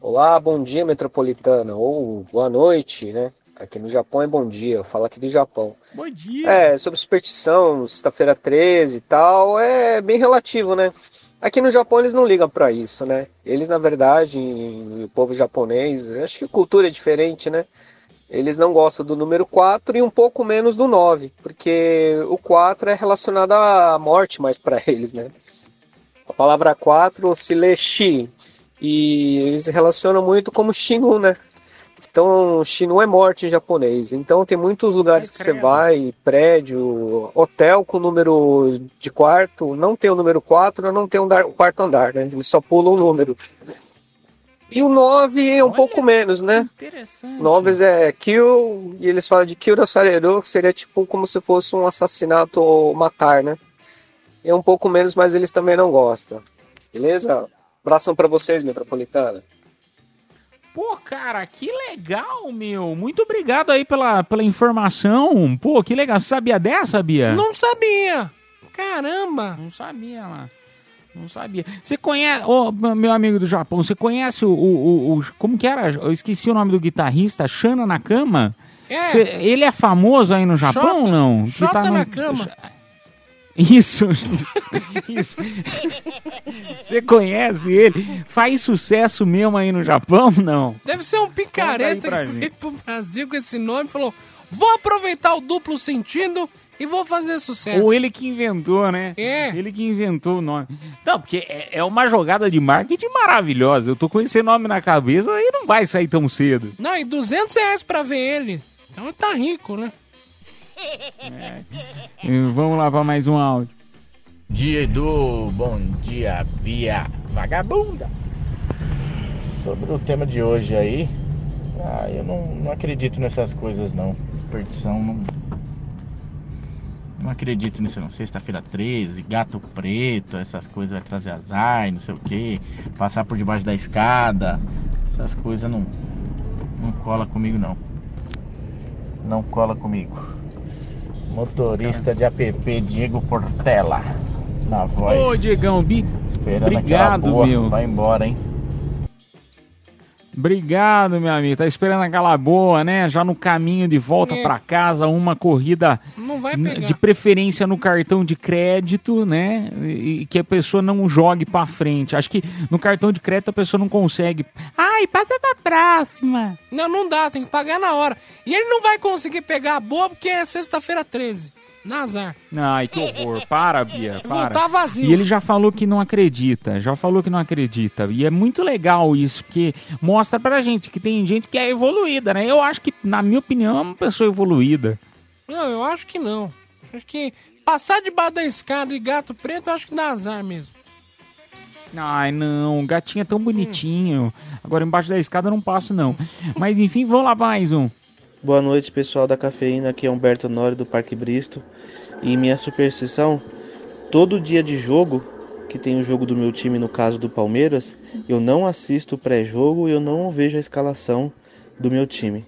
Olá, bom dia metropolitana, ou boa noite, né? Aqui no Japão é bom dia, eu falo aqui do Japão. Bom dia. É, sobre superstição, sexta-feira 13 e tal, é bem relativo, né? Aqui no Japão eles não ligam pra isso, né? Eles, na verdade, o povo japonês, acho que a cultura é diferente, né? Eles não gostam do número 4 e um pouco menos do 9, porque o 4 é relacionado à morte mais pra eles, né? A palavra 4 se lê shi, e eles relacionam muito como Xingu, né? Então, Shinu é morte em japonês. Então, tem muitos lugares que você vai, prédio, hotel com número de quarto, não tem o número 4, não tem o um quarto andar, né? Eles só pulam o número. E o 9 é um Olha, pouco menos, né? Interessante. 9 é kill, e eles falam de kill da Sareru, que seria tipo como se fosse um assassinato ou matar, né? É um pouco menos, mas eles também não gostam. Beleza? Abração para vocês, Metropolitana. Pô, cara, que legal, meu. Muito obrigado aí pela, pela informação. Pô, que legal. Você sabia dessa, Bia? Não sabia. Caramba. Não sabia, mano. Não sabia. Você conhece, oh, meu amigo do Japão, você conhece o, o, o, Como que era? Eu esqueci o nome do guitarrista, Shana Nakama? É. Cê, ele é famoso aí no Japão ou não? Shota tá no... Nakama. Isso, isso. Você conhece ele? Faz sucesso mesmo aí no Japão, não? Deve ser um picareta que veio pro Brasil com esse nome e falou: vou aproveitar o duplo sentido e vou fazer sucesso. Ou ele que inventou, né? É. Ele que inventou o nome. Não, porque é, é uma jogada de marketing maravilhosa. Eu tô com esse nome na cabeça e não vai sair tão cedo. Não, e 200 reais pra ver ele. Então ele tá rico, né? É. Vamos lá para mais um áudio. Dia Edu, bom dia Bia Vagabunda. Sobre o tema de hoje aí, ah, eu não, não acredito nessas coisas não. Superstição não. Não acredito nisso não. Sexta-feira 13, gato preto, essas coisas vai trazer azar, não sei o que. Passar por debaixo da escada, essas coisas não, não cola comigo não. Não cola comigo. Motorista de app Diego Portela. Na voz. Ô, Diegão, bi... obrigado, boa. meu. Vai embora, hein? Obrigado, meu amigo. Tá esperando aquela boa, né? Já no caminho de volta É. para casa, uma corrida de preferência no cartão de crédito, né? E que a pessoa não jogue para frente. Acho que no cartão de crédito a pessoa não consegue. Ai, passa pra próxima. Não, não dá, tem que pagar na hora. E ele não vai conseguir pegar a boa porque é sexta-feira 13. Nazar. Ai, que horror. Para, Bia. Para. voltar vazio. E ele já falou que não acredita. Já falou que não acredita. E é muito legal isso, porque mostra pra gente que tem gente que é evoluída, né? Eu acho que, na minha opinião, é uma pessoa evoluída. Não, eu acho que não. Acho que passar debaixo da escada e gato preto, eu acho que dá azar mesmo. Ai, não, o gatinho é tão bonitinho. Agora embaixo da escada eu não passo, não. Mas enfim, vamos lá mais um. Boa noite, pessoal da Cafeína. Aqui é Humberto Nori do Parque Bristo. E minha superstição, todo dia de jogo, que tem o jogo do meu time, no caso do Palmeiras, eu não assisto o pré-jogo e eu não vejo a escalação do meu time.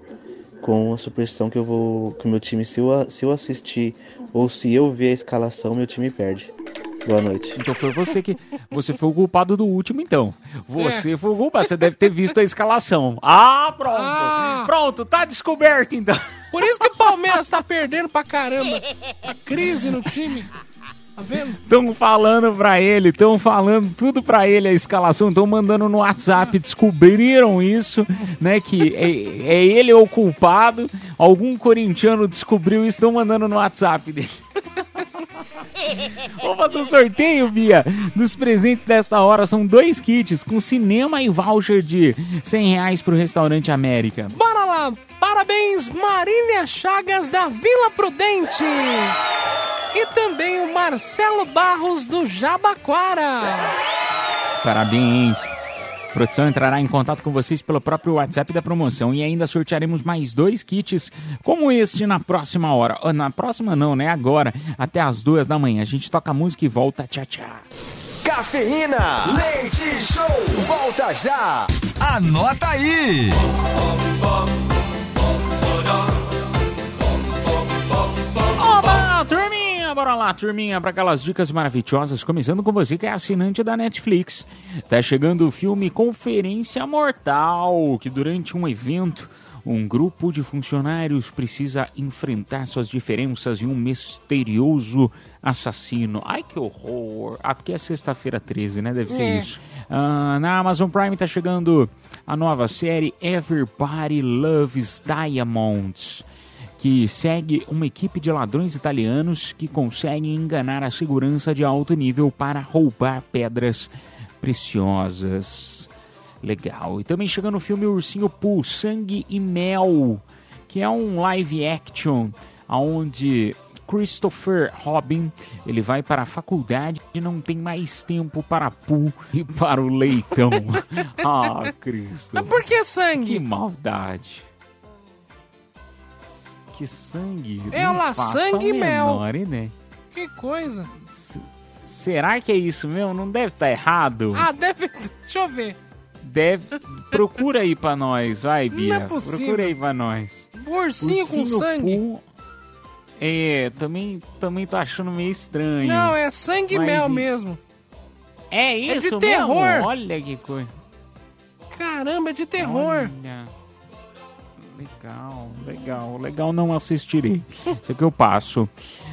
Com a superstição que eu vou. que o meu time, se eu, se eu assistir ou se eu ver a escalação, meu time perde. Boa noite. Então foi você que. Você foi o culpado do último, então. Você foi o culpado. Você deve ter visto a escalação. Ah, pronto. Pronto, tá descoberto, então. Por isso que o Palmeiras tá perdendo pra caramba. A crise no time. Tá vendo? Estão falando pra ele, estão falando tudo pra ele a escalação, estão mandando no WhatsApp, descobriram isso, né? Que é, é ele o culpado. Algum corintiano descobriu isso, estão mandando no WhatsApp dele. Vamos fazer um sorteio, Bia, dos presentes desta hora. São dois kits com cinema e voucher de 100 reais pro Restaurante América. Bora lá! Parabéns, Marília Chagas da Vila Prudente! E também o Marcelo Barros do Jabaquara. Parabéns. A produção entrará em contato com vocês pelo próprio WhatsApp da promoção e ainda sortearemos mais dois kits como este na próxima hora. Ah, Na próxima não, né? Agora, até as duas da manhã. A gente toca música e volta. Tchau, tchau. Cafeína, leite show, volta já. Anota aí. Oba, turminha, bora lá, turminha, para aquelas dicas maravilhosas, começando com você que é assinante da Netflix. Tá chegando o filme Conferência Mortal, que durante um evento, um grupo de funcionários precisa enfrentar suas diferenças e um misterioso assassino. Ai, que horror! Ah, porque é sexta-feira 13, né? Deve ser É. isso. Ah, na Amazon Prime tá chegando a nova série Everybody Loves Diamonds que segue uma equipe de ladrões italianos que conseguem enganar a segurança de alto nível para roubar pedras preciosas. Legal. E também chega no filme Ursinho Pooh, Sangue e Mel, que é um live action onde Christopher Robin ele vai para a faculdade e não tem mais tempo para Pooh e para o leitão. ah, Cristo. Mas por que sangue? Que maldade. Que sangue? É Não lá, faço sangue e mel. ideia. Que coisa. Será que é isso mesmo? Não deve estar errado? Ah, deve. Deixa eu ver. Deve. Procura aí pra nós, vai, Bia. é possível. Procura aí pra nós. Ursinho com sangue. É, também, também tô achando meio estranho. Não, é sangue e mel e- mesmo. É É isso de terror. mesmo? Olha que coisa. Caramba, é de terror. Olha. Legal, legal, legal, não assistirei. Isso aqui eu passo.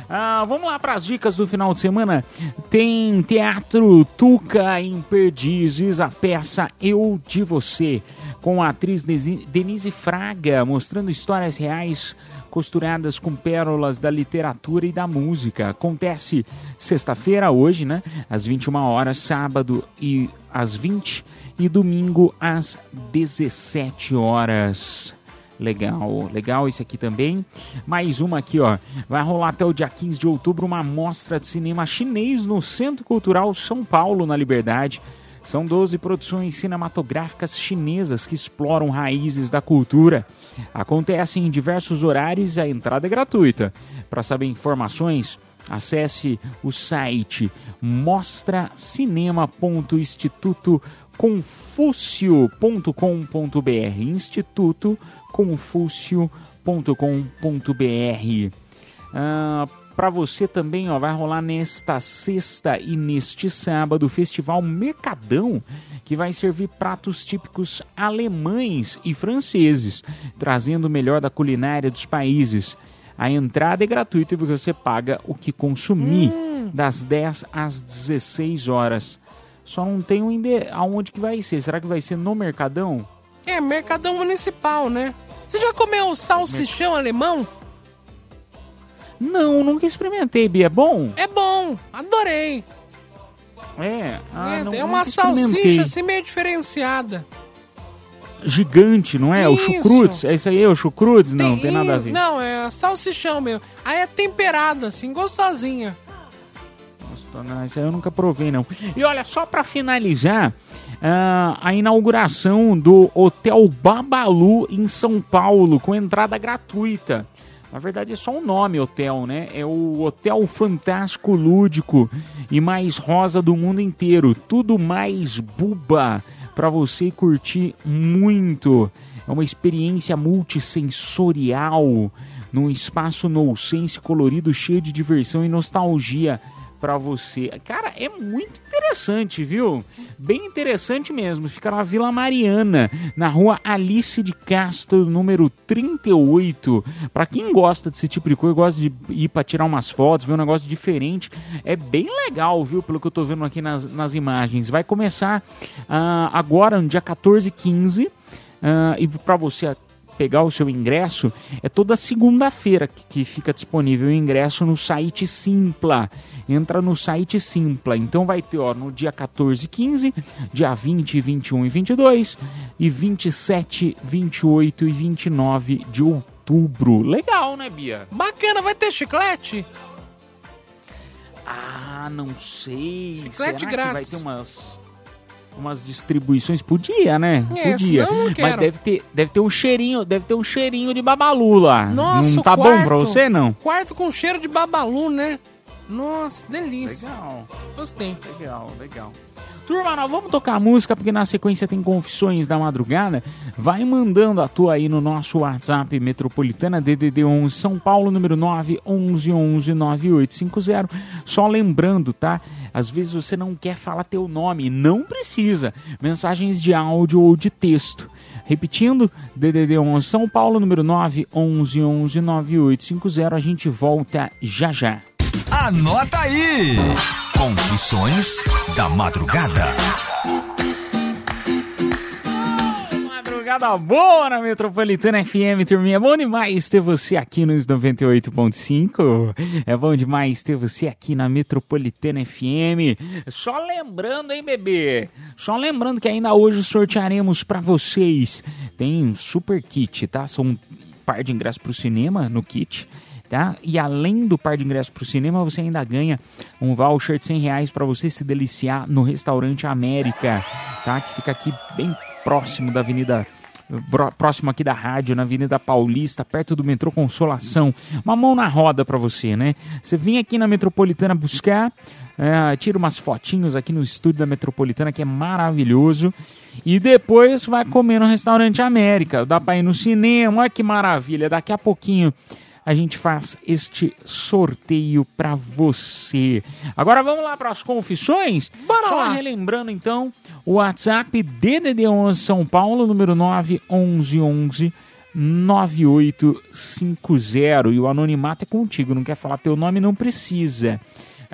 Ah, vamos lá para as dicas do final de semana. Tem Teatro Tuca em Perdizes, a peça Eu de Você, com a atriz Denise Fraga, mostrando histórias reais costuradas com pérolas da literatura e da música. Acontece sexta-feira, hoje, né? Às 21 horas, sábado e às 20 e domingo às 17 horas. Legal, legal esse aqui também. Mais uma aqui, ó. Vai rolar até o dia 15 de outubro uma mostra de cinema chinês no Centro Cultural São Paulo, na Liberdade. São 12 produções cinematográficas chinesas que exploram raízes da cultura. Acontecem em diversos horários e a entrada é gratuita. Para saber informações, acesse o site mostracinema.institutoconfúcio.com.br institutoconfúcio.com.br ah, para você também, ó, vai rolar nesta sexta e neste sábado o Festival Mercadão, que vai servir pratos típicos alemães e franceses, trazendo o melhor da culinária dos países. A entrada é gratuita e você paga o que consumir, das 10 às 16 horas. Só não tem um ende... aonde que vai ser. Será que vai ser no Mercadão? É, mercadão municipal, né? Você já comeu salsichão alemão? Não, nunca experimentei, Bia. É bom? É bom, adorei. É, ah, é, não, é uma salsicha assim meio diferenciada. Gigante, não é? O Isso. chucrutes? É isso aí, o chucrutes? Não, tem nada a ver. Não, é salsichão mesmo. Aí é temperada, assim, gostosinha. Nossa, não, isso aí eu nunca provei, não. E olha, só pra finalizar, ah, a inauguração do Hotel Babalu em São Paulo, com entrada gratuita. Na verdade é só um nome hotel, né? É o Hotel Fantástico Lúdico e mais rosa do mundo inteiro. Tudo mais buba para você curtir muito. É uma experiência multissensorial num espaço nonsense colorido cheio de diversão e nostalgia para você. Cara, é muito interessante, viu? Bem interessante mesmo. Fica na Vila Mariana, na rua Alice de Castro, número 38. Para quem gosta desse tipo de coisa, gosta de ir para tirar umas fotos, ver um negócio diferente, é bem legal, viu? Pelo que eu tô vendo aqui nas, nas imagens. Vai começar ah, agora, no dia 14 e 15. ah, e para você pegar o seu ingresso, é toda segunda-feira que, que fica disponível o ingresso no site Simpla. Entra no site Simpla. Então vai ter, ó, no dia 14 e 15, dia 20, 21 e 22 e 27, 28 e 29 de outubro. Legal, né, Bia? Bacana, vai ter chiclete? Ah, não sei. Chiclete Será que vai grátis. ter umas umas distribuições podia, né? É, podia. Mas deve ter, deve ter um cheirinho, deve ter um cheirinho de babalu lá. Nossa, não tá bom quarto- pra você não? Quarto com cheiro de babalu, né? Nossa, delícia. Legal. Gostei. Legal, legal. Turma, nós vamos tocar música porque na sequência tem confissões da madrugada. Vai mandando a tua aí no nosso WhatsApp Metropolitana DDD 11 São Paulo, número 9 11 11 9850. Só lembrando, tá? Às vezes você não quer falar teu nome, não precisa. Mensagens de áudio ou de texto. Repetindo, DDD 11 São Paulo, número 9 11 11 9850. A gente volta já já. Anota aí! Confissões da Madrugada. pegada boa na Metropolitana FM, turminha. É bom demais ter você aqui nos 98.5. É bom demais ter você aqui na Metropolitana FM. Só lembrando, hein, bebê? Só lembrando que ainda hoje sortearemos para vocês. Tem um super kit, tá? São um par de ingressos pro cinema no kit. Tá? E além do par de ingressos para o cinema, você ainda ganha um voucher de 100 reais para você se deliciar no restaurante América, tá? Que fica aqui bem próximo da Avenida próximo aqui da rádio, na Avenida Paulista, perto do metrô Consolação. Uma mão na roda para você, né? Você vem aqui na Metropolitana buscar, é, tira umas fotinhos aqui no estúdio da Metropolitana, que é maravilhoso. E depois vai comer no restaurante América. Dá para ir no cinema, olha que maravilha. Daqui a pouquinho a gente faz este sorteio para você. Agora vamos lá para as confissões? Bora Só lá. relembrando então o WhatsApp DDD11 São Paulo, número 911 9850. E o anonimato é contigo, não quer falar teu nome, não precisa.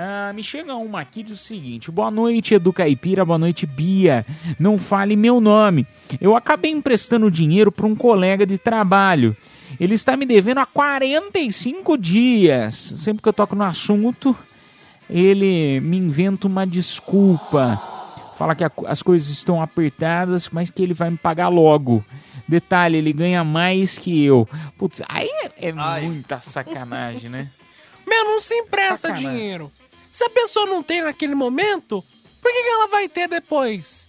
Ah, me chega uma aqui diz o seguinte: Boa noite, Edu Caipira, boa noite, Bia. Não fale meu nome. Eu acabei emprestando dinheiro para um colega de trabalho. Ele está me devendo há 45 dias. Sempre que eu toco no assunto, ele me inventa uma desculpa. Fala que a- as coisas estão apertadas, mas que ele vai me pagar logo. Detalhe, ele ganha mais que eu. Putz, aí é, é muita sacanagem, né? Meu, não se empresta Sacanagem. dinheiro. Se a pessoa não tem naquele momento, por que, que ela vai ter depois?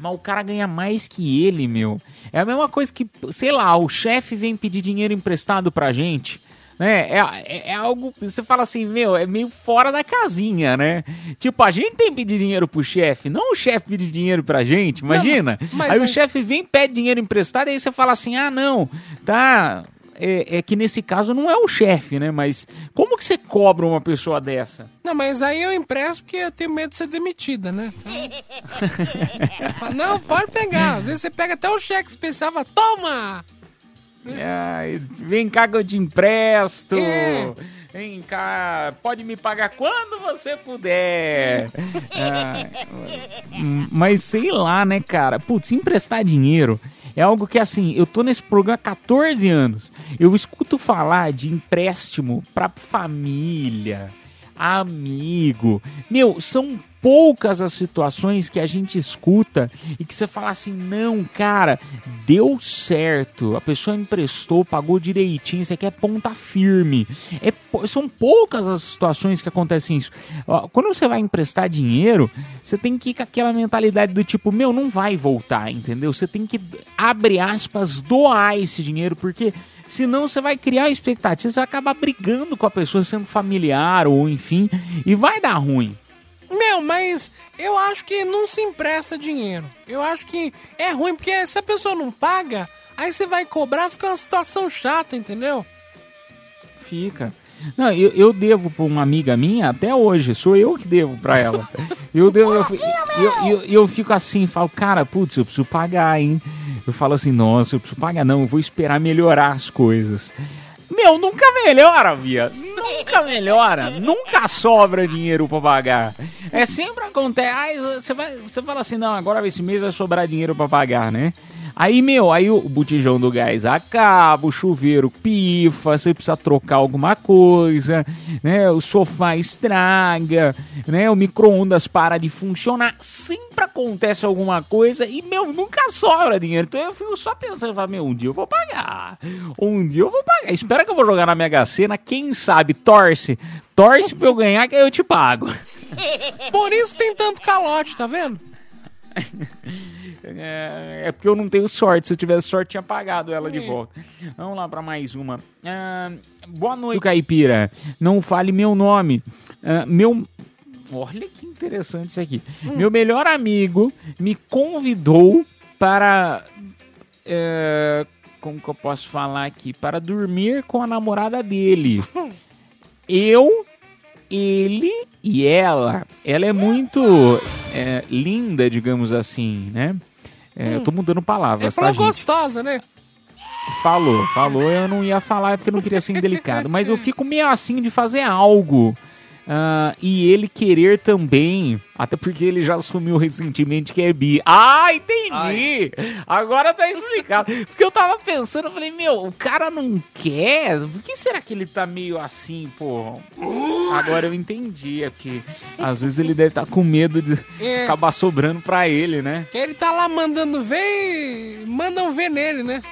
Mas o cara ganha mais que ele, meu. É a mesma coisa que, sei lá, o chefe vem pedir dinheiro emprestado pra gente. Né? É, é, é algo. Você fala assim, meu, é meio fora da casinha, né? Tipo, a gente tem que pedir dinheiro pro chefe, não o chefe pedir dinheiro pra gente, imagina. mas aí o aí- chefe vem pede dinheiro emprestado, aí você fala assim, ah, não, tá. É, é que nesse caso não é o chefe, né? Mas como que você cobra uma pessoa dessa? Não, mas aí eu empresto porque eu tenho medo de ser demitida, né? Então... falo, não, pode pegar. Às vezes você pega até o cheque especial e fala, toma! Ai, vem cá que eu te empresto. É. Vem cá, pode me pagar quando você puder. Hum, mas sei lá, né, cara? Putz, emprestar dinheiro é algo que, assim, eu tô nesse programa há 14 anos. Eu escuto falar de empréstimo pra família, amigo. Meu, são poucas as situações que a gente escuta e que você fala assim: não, cara, deu certo, a pessoa emprestou, pagou direitinho, isso aqui é ponta firme. É, são poucas as situações que acontecem isso. Quando você vai emprestar dinheiro, você tem que ir com aquela mentalidade do tipo: meu, não vai voltar, entendeu? Você tem que, abre aspas, doar esse dinheiro, porque senão você vai criar expectativa, você vai acabar brigando com a pessoa, sendo familiar ou enfim, e vai dar ruim. Meu, mas eu acho que não se empresta dinheiro. Eu acho que é ruim, porque se a pessoa não paga, aí você vai cobrar, fica uma situação chata, entendeu? Fica. Não, eu, eu devo pra uma amiga minha até hoje, sou eu que devo pra ela. Eu devo, eu, eu, eu, fico assim, falo, cara, putz, eu preciso pagar, hein? Eu falo assim, nossa, eu preciso pagar, não, eu vou esperar melhorar as coisas. Meu, nunca melhora, Via. Nunca melhora. nunca sobra dinheiro pra pagar. É sempre acontece. Aí você, vai, você fala assim, não, agora esse mês vai sobrar dinheiro pra pagar, né? Aí, meu, aí o botijão do gás acaba, o chuveiro pifa, você precisa trocar alguma coisa, né? O sofá estraga, né? O micro-ondas para de funcionar. Sempre acontece alguma coisa e, meu, nunca sobra dinheiro. Então eu fico só pensando, falo, meu, um dia eu vou pagar. Um dia eu vou pagar. Espera que eu vou jogar na Mega Sena, quem sabe, torce. Torce pra eu ganhar que eu te pago. Por isso tem tanto calote, tá vendo? É, é porque eu não tenho sorte. Se eu tivesse sorte, tinha pagado ela de volta. Vamos lá para mais uma. Ah, boa noite, Caipira. Não fale meu nome. Ah, meu. Olha que interessante isso aqui. Meu melhor amigo me convidou para. é, como que eu posso falar aqui? Para dormir com a namorada dele. Eu ele e ela, ela é muito é, linda, digamos assim, né? É, Eu tô mudando Ele palavras, tá, falou gente? gostosa, né? Falou, falou, eu não ia falar porque eu não queria ser indelicado, mas eu fico meio assim de fazer algo ah, e ele querer também, até porque ele já assumiu recentemente que é bi. Ah, entendi! Agora tá explicado. Porque eu tava pensando, eu falei, meu, o cara não quer? Por que será que ele tá meio assim, pô? Agora eu entendi, é porque às vezes ele deve estar com medo de É. acabar sobrando pra ele, né? Ele tá lá mandando ver e mandam ver nele, né?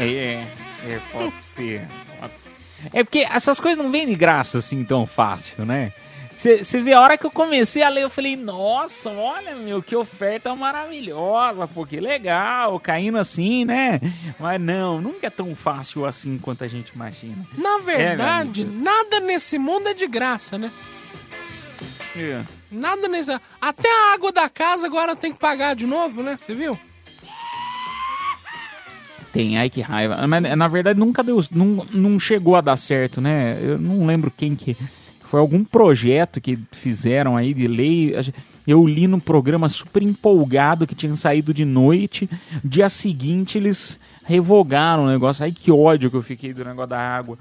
É, é, pode ser, pode ser. É porque essas coisas não vêm de graça assim tão fácil, né? Você vê a hora que eu comecei a ler, eu falei, nossa, olha, meu, que oferta maravilhosa, pô, que legal, caindo assim, né? Mas não, nunca é tão fácil assim quanto a gente imagina. Na É, verdade, meu nada nesse mundo é de graça, né? É. Nada nesse. Até a água da casa agora tem que pagar de novo, né? Você viu? Tem, ai que raiva. Mas na verdade nunca deu, não, não chegou a dar certo, né? Eu não lembro quem que. Foi algum projeto que fizeram aí de lei. Eu li num programa super empolgado que tinha saído de noite. Dia seguinte eles revogaram o negócio. Ai que ódio que eu fiquei do negócio da água.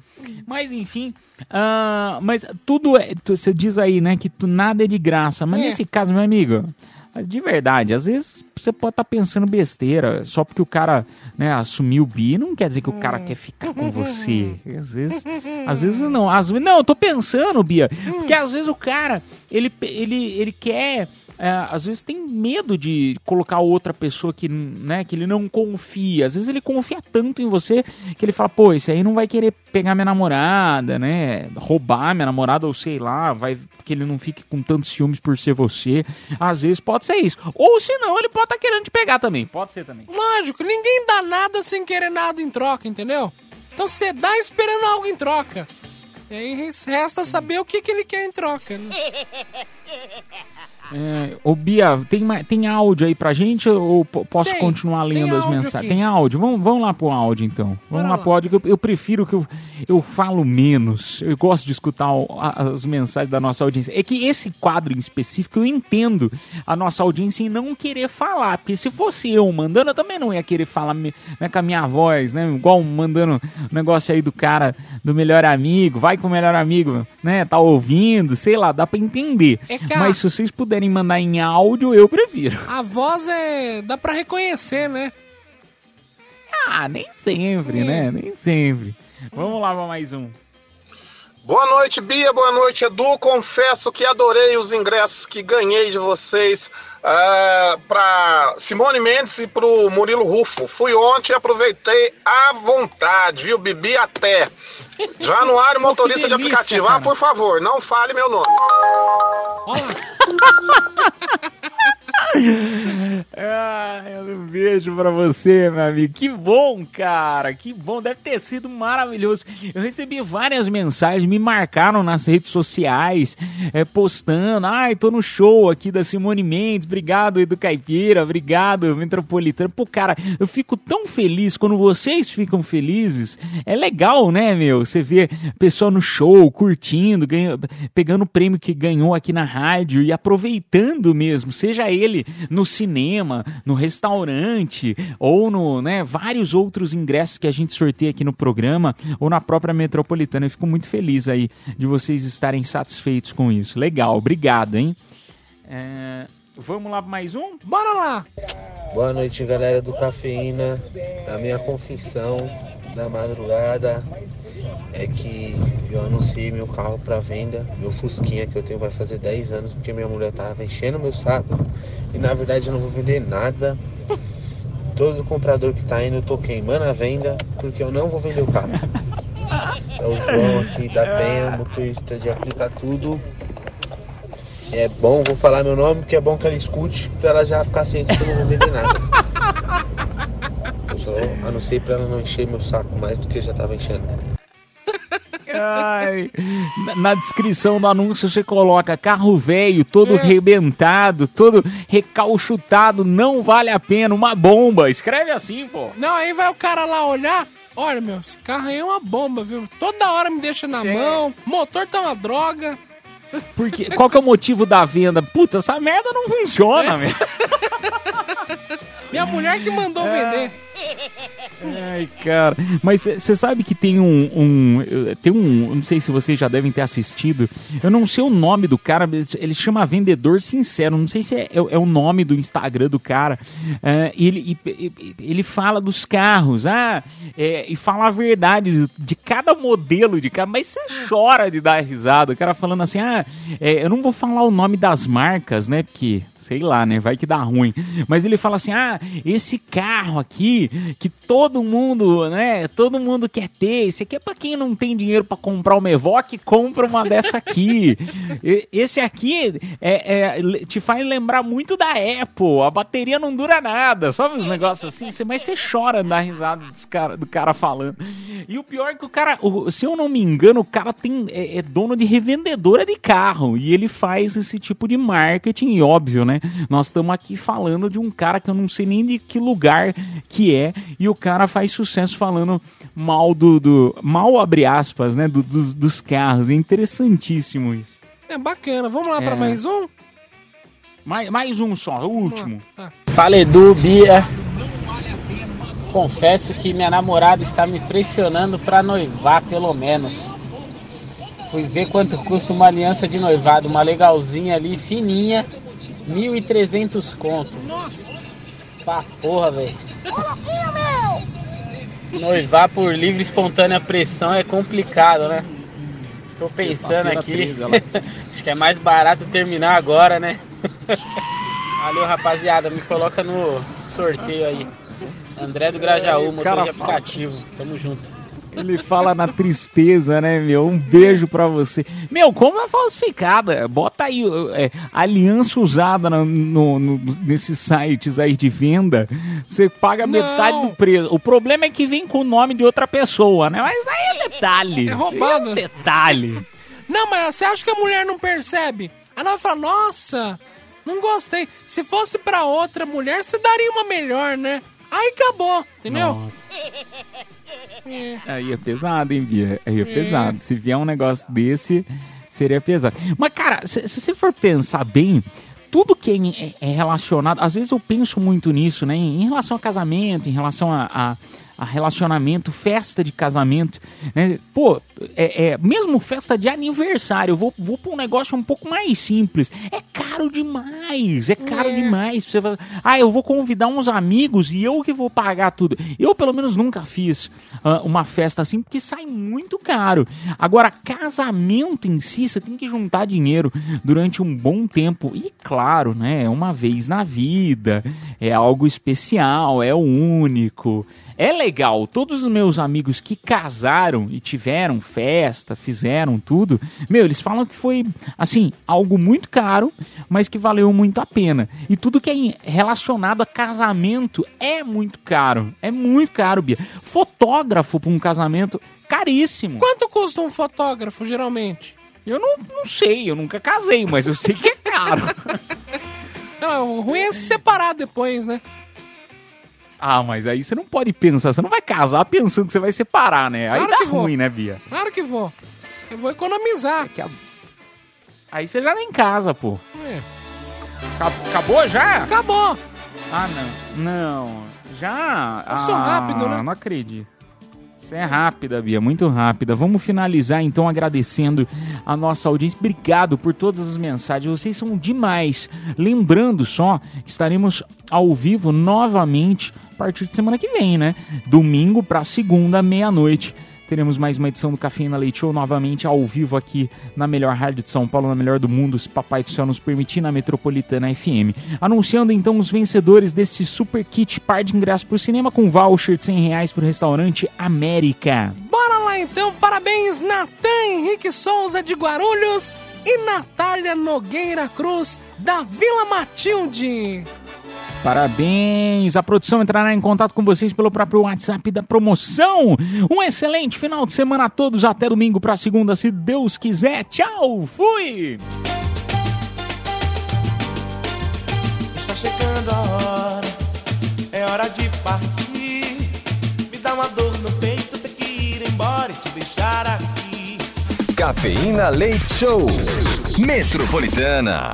Mas enfim. ah, mas tudo é. tu- Você diz aí, né, que tu- nada é de graça. Mas É. nesse caso, meu amigo. De verdade, às vezes você pode estar pensando besteira, só porque o cara né, assumiu bi, não quer dizer que o cara quer ficar com você. Às vezes, às vezes não. Às não, eu tô pensando, Bia, porque às vezes o cara, ele, ele, ele quer, é, às vezes tem medo de colocar outra pessoa que, né, que ele não confia. Às vezes ele confia tanto em você que ele fala, pô, esse aí não vai querer pegar minha namorada, né, roubar minha namorada ou sei lá, vai que ele não fique com tantos ciúmes por ser você. Às vezes pode ser isso. Ou se não, ele pode estar querendo te pegar também. Pode ser também. Lógico, ninguém dá nada sem querer nada em troca, entendeu? Então você dá esperando algo em troca. E aí resta saber o que, que ele quer em troca. Né? É, ô Bia, tem, tem áudio aí pra gente ou po- posso Tem, continuar lendo as mensagens? Tem áudio? Vamos, vamos lá pro áudio então. Vamos Bora lá lá. pro áudio eu, eu prefiro que eu, eu falo menos. Eu gosto de escutar o- as mensagens da nossa audiência. É que esse quadro em específico eu entendo a nossa audiência em não querer falar. Porque se fosse eu mandando, eu também não ia querer falar né, com a minha voz, né? Igual mandando o negócio aí do cara, do melhor amigo, vai com o melhor amigo, né? Tá ouvindo, sei lá, dá pra entender. É Mas se vocês puderem mandar em áudio, eu prefiro. A voz é. dá pra reconhecer, né? Ah, nem sempre, né? Nem sempre. Vamos lá pra mais um. Boa noite, Bia. Boa noite, Edu. Confesso que adorei os ingressos que ganhei de vocês ah, para Simone Mendes e pro Murilo Rufo. Fui ontem e aproveitei à vontade, viu? Bebi até. Januário, motorista de delícia, aplicativo. cara. Ah, por favor, não fale meu nome. Ah, um beijo pra você, meu amigo. Que bom, cara. Que bom. Deve ter sido maravilhoso. Eu recebi várias mensagens, me marcaram nas redes sociais, é, postando. Ai, tô no show aqui da Simone Mendes. Obrigado, Edu Caipira. Obrigado, Metropolitano. Pô, cara, eu fico tão feliz quando vocês ficam felizes. É legal, né, meu? Você vê pessoal no show, curtindo, ganha- pegando o prêmio que ganhou aqui na rádio e aproveitando mesmo, seja ele no cinema, no restaurante ou no, né, vários outros ingressos que a gente sorteia aqui no programa ou na própria Metropolitana. Eu fico muito feliz aí de vocês estarem satisfeitos com isso. Legal, obrigado, hein? É, vamos lá pra mais um? Bora lá! Boa noite, galera do Cafeína. A minha confissão da madrugada é que eu anunciei meu carro para venda, meu Fusquinha que eu tenho vai fazer 10 anos, porque minha mulher tava enchendo meu saco e na verdade eu não vou vender nada. Todo comprador que tá indo eu tô queimando a venda porque eu não vou vender o carro. É o João aqui da Penha, motorista de aplicar tudo. É bom, vou falar meu nome porque é bom que ela escute pra ela já ficar ciente que eu não vou vender nada. Eu só anunciei pra ela não encher meu saco mais do que já tava enchendo. Ai, na- descrição do anúncio você coloca carro velho, todo rebentado, todo recalchutado, não vale a pena, uma bomba. Escreve assim, pô. Não, aí vai o cara lá olhar. Olha, meu, esse carro aí é uma bomba, viu? Toda hora me deixa na mão, motor tá uma droga. Porque, qual que é o motivo da venda? Puta, essa merda não funciona, velho. Minha mulher que mandou vender. Ai, cara. Mas você sabe que tem um, um. Tem um. Não sei se vocês já devem ter assistido. Eu não sei o nome do cara. Ele chama Vendedor Sincero. Não sei se é, é- é o nome do Instagram do cara. É, ele, e- ele fala dos carros. Ah, é, e fala a verdade de, de cada modelo de carro. Mas você chora de dar risada. O cara falando assim: ah, é, eu não vou falar o nome das marcas, né? Porque sei lá, né? Vai que dá ruim. Mas ele fala assim: ah, esse carro aqui, que todo mundo, né? Todo mundo quer ter. Esse aqui é pra quem não tem dinheiro pra comprar uma Evoque, compra uma dessa aqui. Esse aqui é, é- te faz lembrar muito da Apple. A bateria não dura nada. Sabe os negócios assim? Mas você chora na risada dos cara, do cara falando. E o pior é que o cara, se eu não me engano, o cara tem, é, é dono de revendedora de carro. E ele faz esse tipo de marketing, óbvio, né? Nós estamos aqui falando de um cara que eu não sei nem de que lugar que é. E o cara faz sucesso falando mal do. do mal abre aspas, né? do- dos, dos carros. É interessantíssimo isso. É bacana. Vamos lá pra É. mais um? Mais, mais um só, o último. Fala Edu, Bia. Confesso que minha namorada está me pressionando para noivar, pelo menos. Fui ver quanto custa uma aliança de noivado, uma legalzinha ali, fininha, 1.300 conto. Nossa. Pá, porra, velho. Noivar por livre e espontânea pressão é complicado, né? Tô pensando aqui. 13, olha Acho que é mais barato terminar agora, né? Valeu, rapaziada. Me coloca no sorteio aí. André do Grajaú, motor de aplicativo. Tamo junto. Ele fala na tristeza, né, meu? Um beijo pra você. Meu, como é falsificada? Bota aí é, aliança usada na- no, no- nesses sites aí de venda. Você paga metade do preço. O problema é que vem com o nome de outra pessoa, né? Mas aí é detalhe. É roubado. É detalhe. Não, mas você acha que a mulher não percebe? Ela vai falar, nossa, não gostei. Se fosse pra outra mulher, você daria uma melhor, né? Aí acabou, entendeu? Nossa. É. Aí é pesado, hein, Bia? Aí é pesado. Se vier um negócio desse, seria pesado. Mas, cara, se, se você for pensar bem, tudo que é é, é relacionado. Às vezes eu penso muito nisso, né? Em, em relação a casamento, em relação a. a- a relacionamento, festa de casamento, né? Pô, é, é- mesmo festa de aniversário, eu vou, vou pra um negócio um pouco mais simples. É caro demais, é caro demais. pra Você vai- ah, eu vou convidar uns amigos e eu que vou pagar tudo. Eu, pelo menos, nunca fiz ah, uma festa assim, porque sai muito caro. Agora, casamento em si, você tem que juntar dinheiro durante um bom tempo. E, claro, né, é uma vez na vida, é algo especial, é único. É legal, todos os meus amigos que casaram e tiveram festa, fizeram tudo, meu, eles falam que foi, assim, algo muito caro, mas que valeu muito a pena. E tudo que é relacionado a casamento é muito caro, é muito caro, Bia. Fotógrafo para um casamento, caríssimo. Quanto custa um fotógrafo, geralmente? Eu não, não sei, eu nunca casei, mas eu sei que é caro. Não, o ruim é se separar depois, né? Ah, mas aí você não pode pensar, você não vai casar pensando que você vai separar, né? Aí Claro dá que vou. ruim, né, Bia? Claro que vou. Eu vou economizar. Aí você já nem casa, pô. É. Acab- Acabou já? Acabou. Ah, não. Não. Já? Eu sou ah, rápido, né? Não acredito. Você é rápida, Bia, muito rápida. Vamos finalizar então agradecendo a nossa audiência. Obrigado por todas as mensagens, vocês são demais. Lembrando só, estaremos ao vivo novamente a partir de semana que vem, né? Domingo para segunda, meia-noite. Teremos mais uma edição do Cafeína Leite Show novamente ao vivo aqui na melhor rádio de São Paulo, na melhor do mundo, se Papai do Céu nos permitir, na Metropolitana FM. Anunciando então os vencedores desse super kit par de ingressos para o cinema com voucher de 100 reais para o restaurante América. Bora lá então, parabéns Natan Henrique Souza de Guarulhos e Natália Nogueira Cruz da Vila Matilde. Parabéns! A produção entrará em contato com vocês pelo próprio WhatsApp da promoção. Um excelente final de semana a todos. Até domingo para segunda, se Deus quiser. Tchau! Fui! Está chegando a hora, é hora de partir. Me dá uma dor no peito, ter que ir embora e te deixar aqui. Cafeína Leite Show. Metropolitana.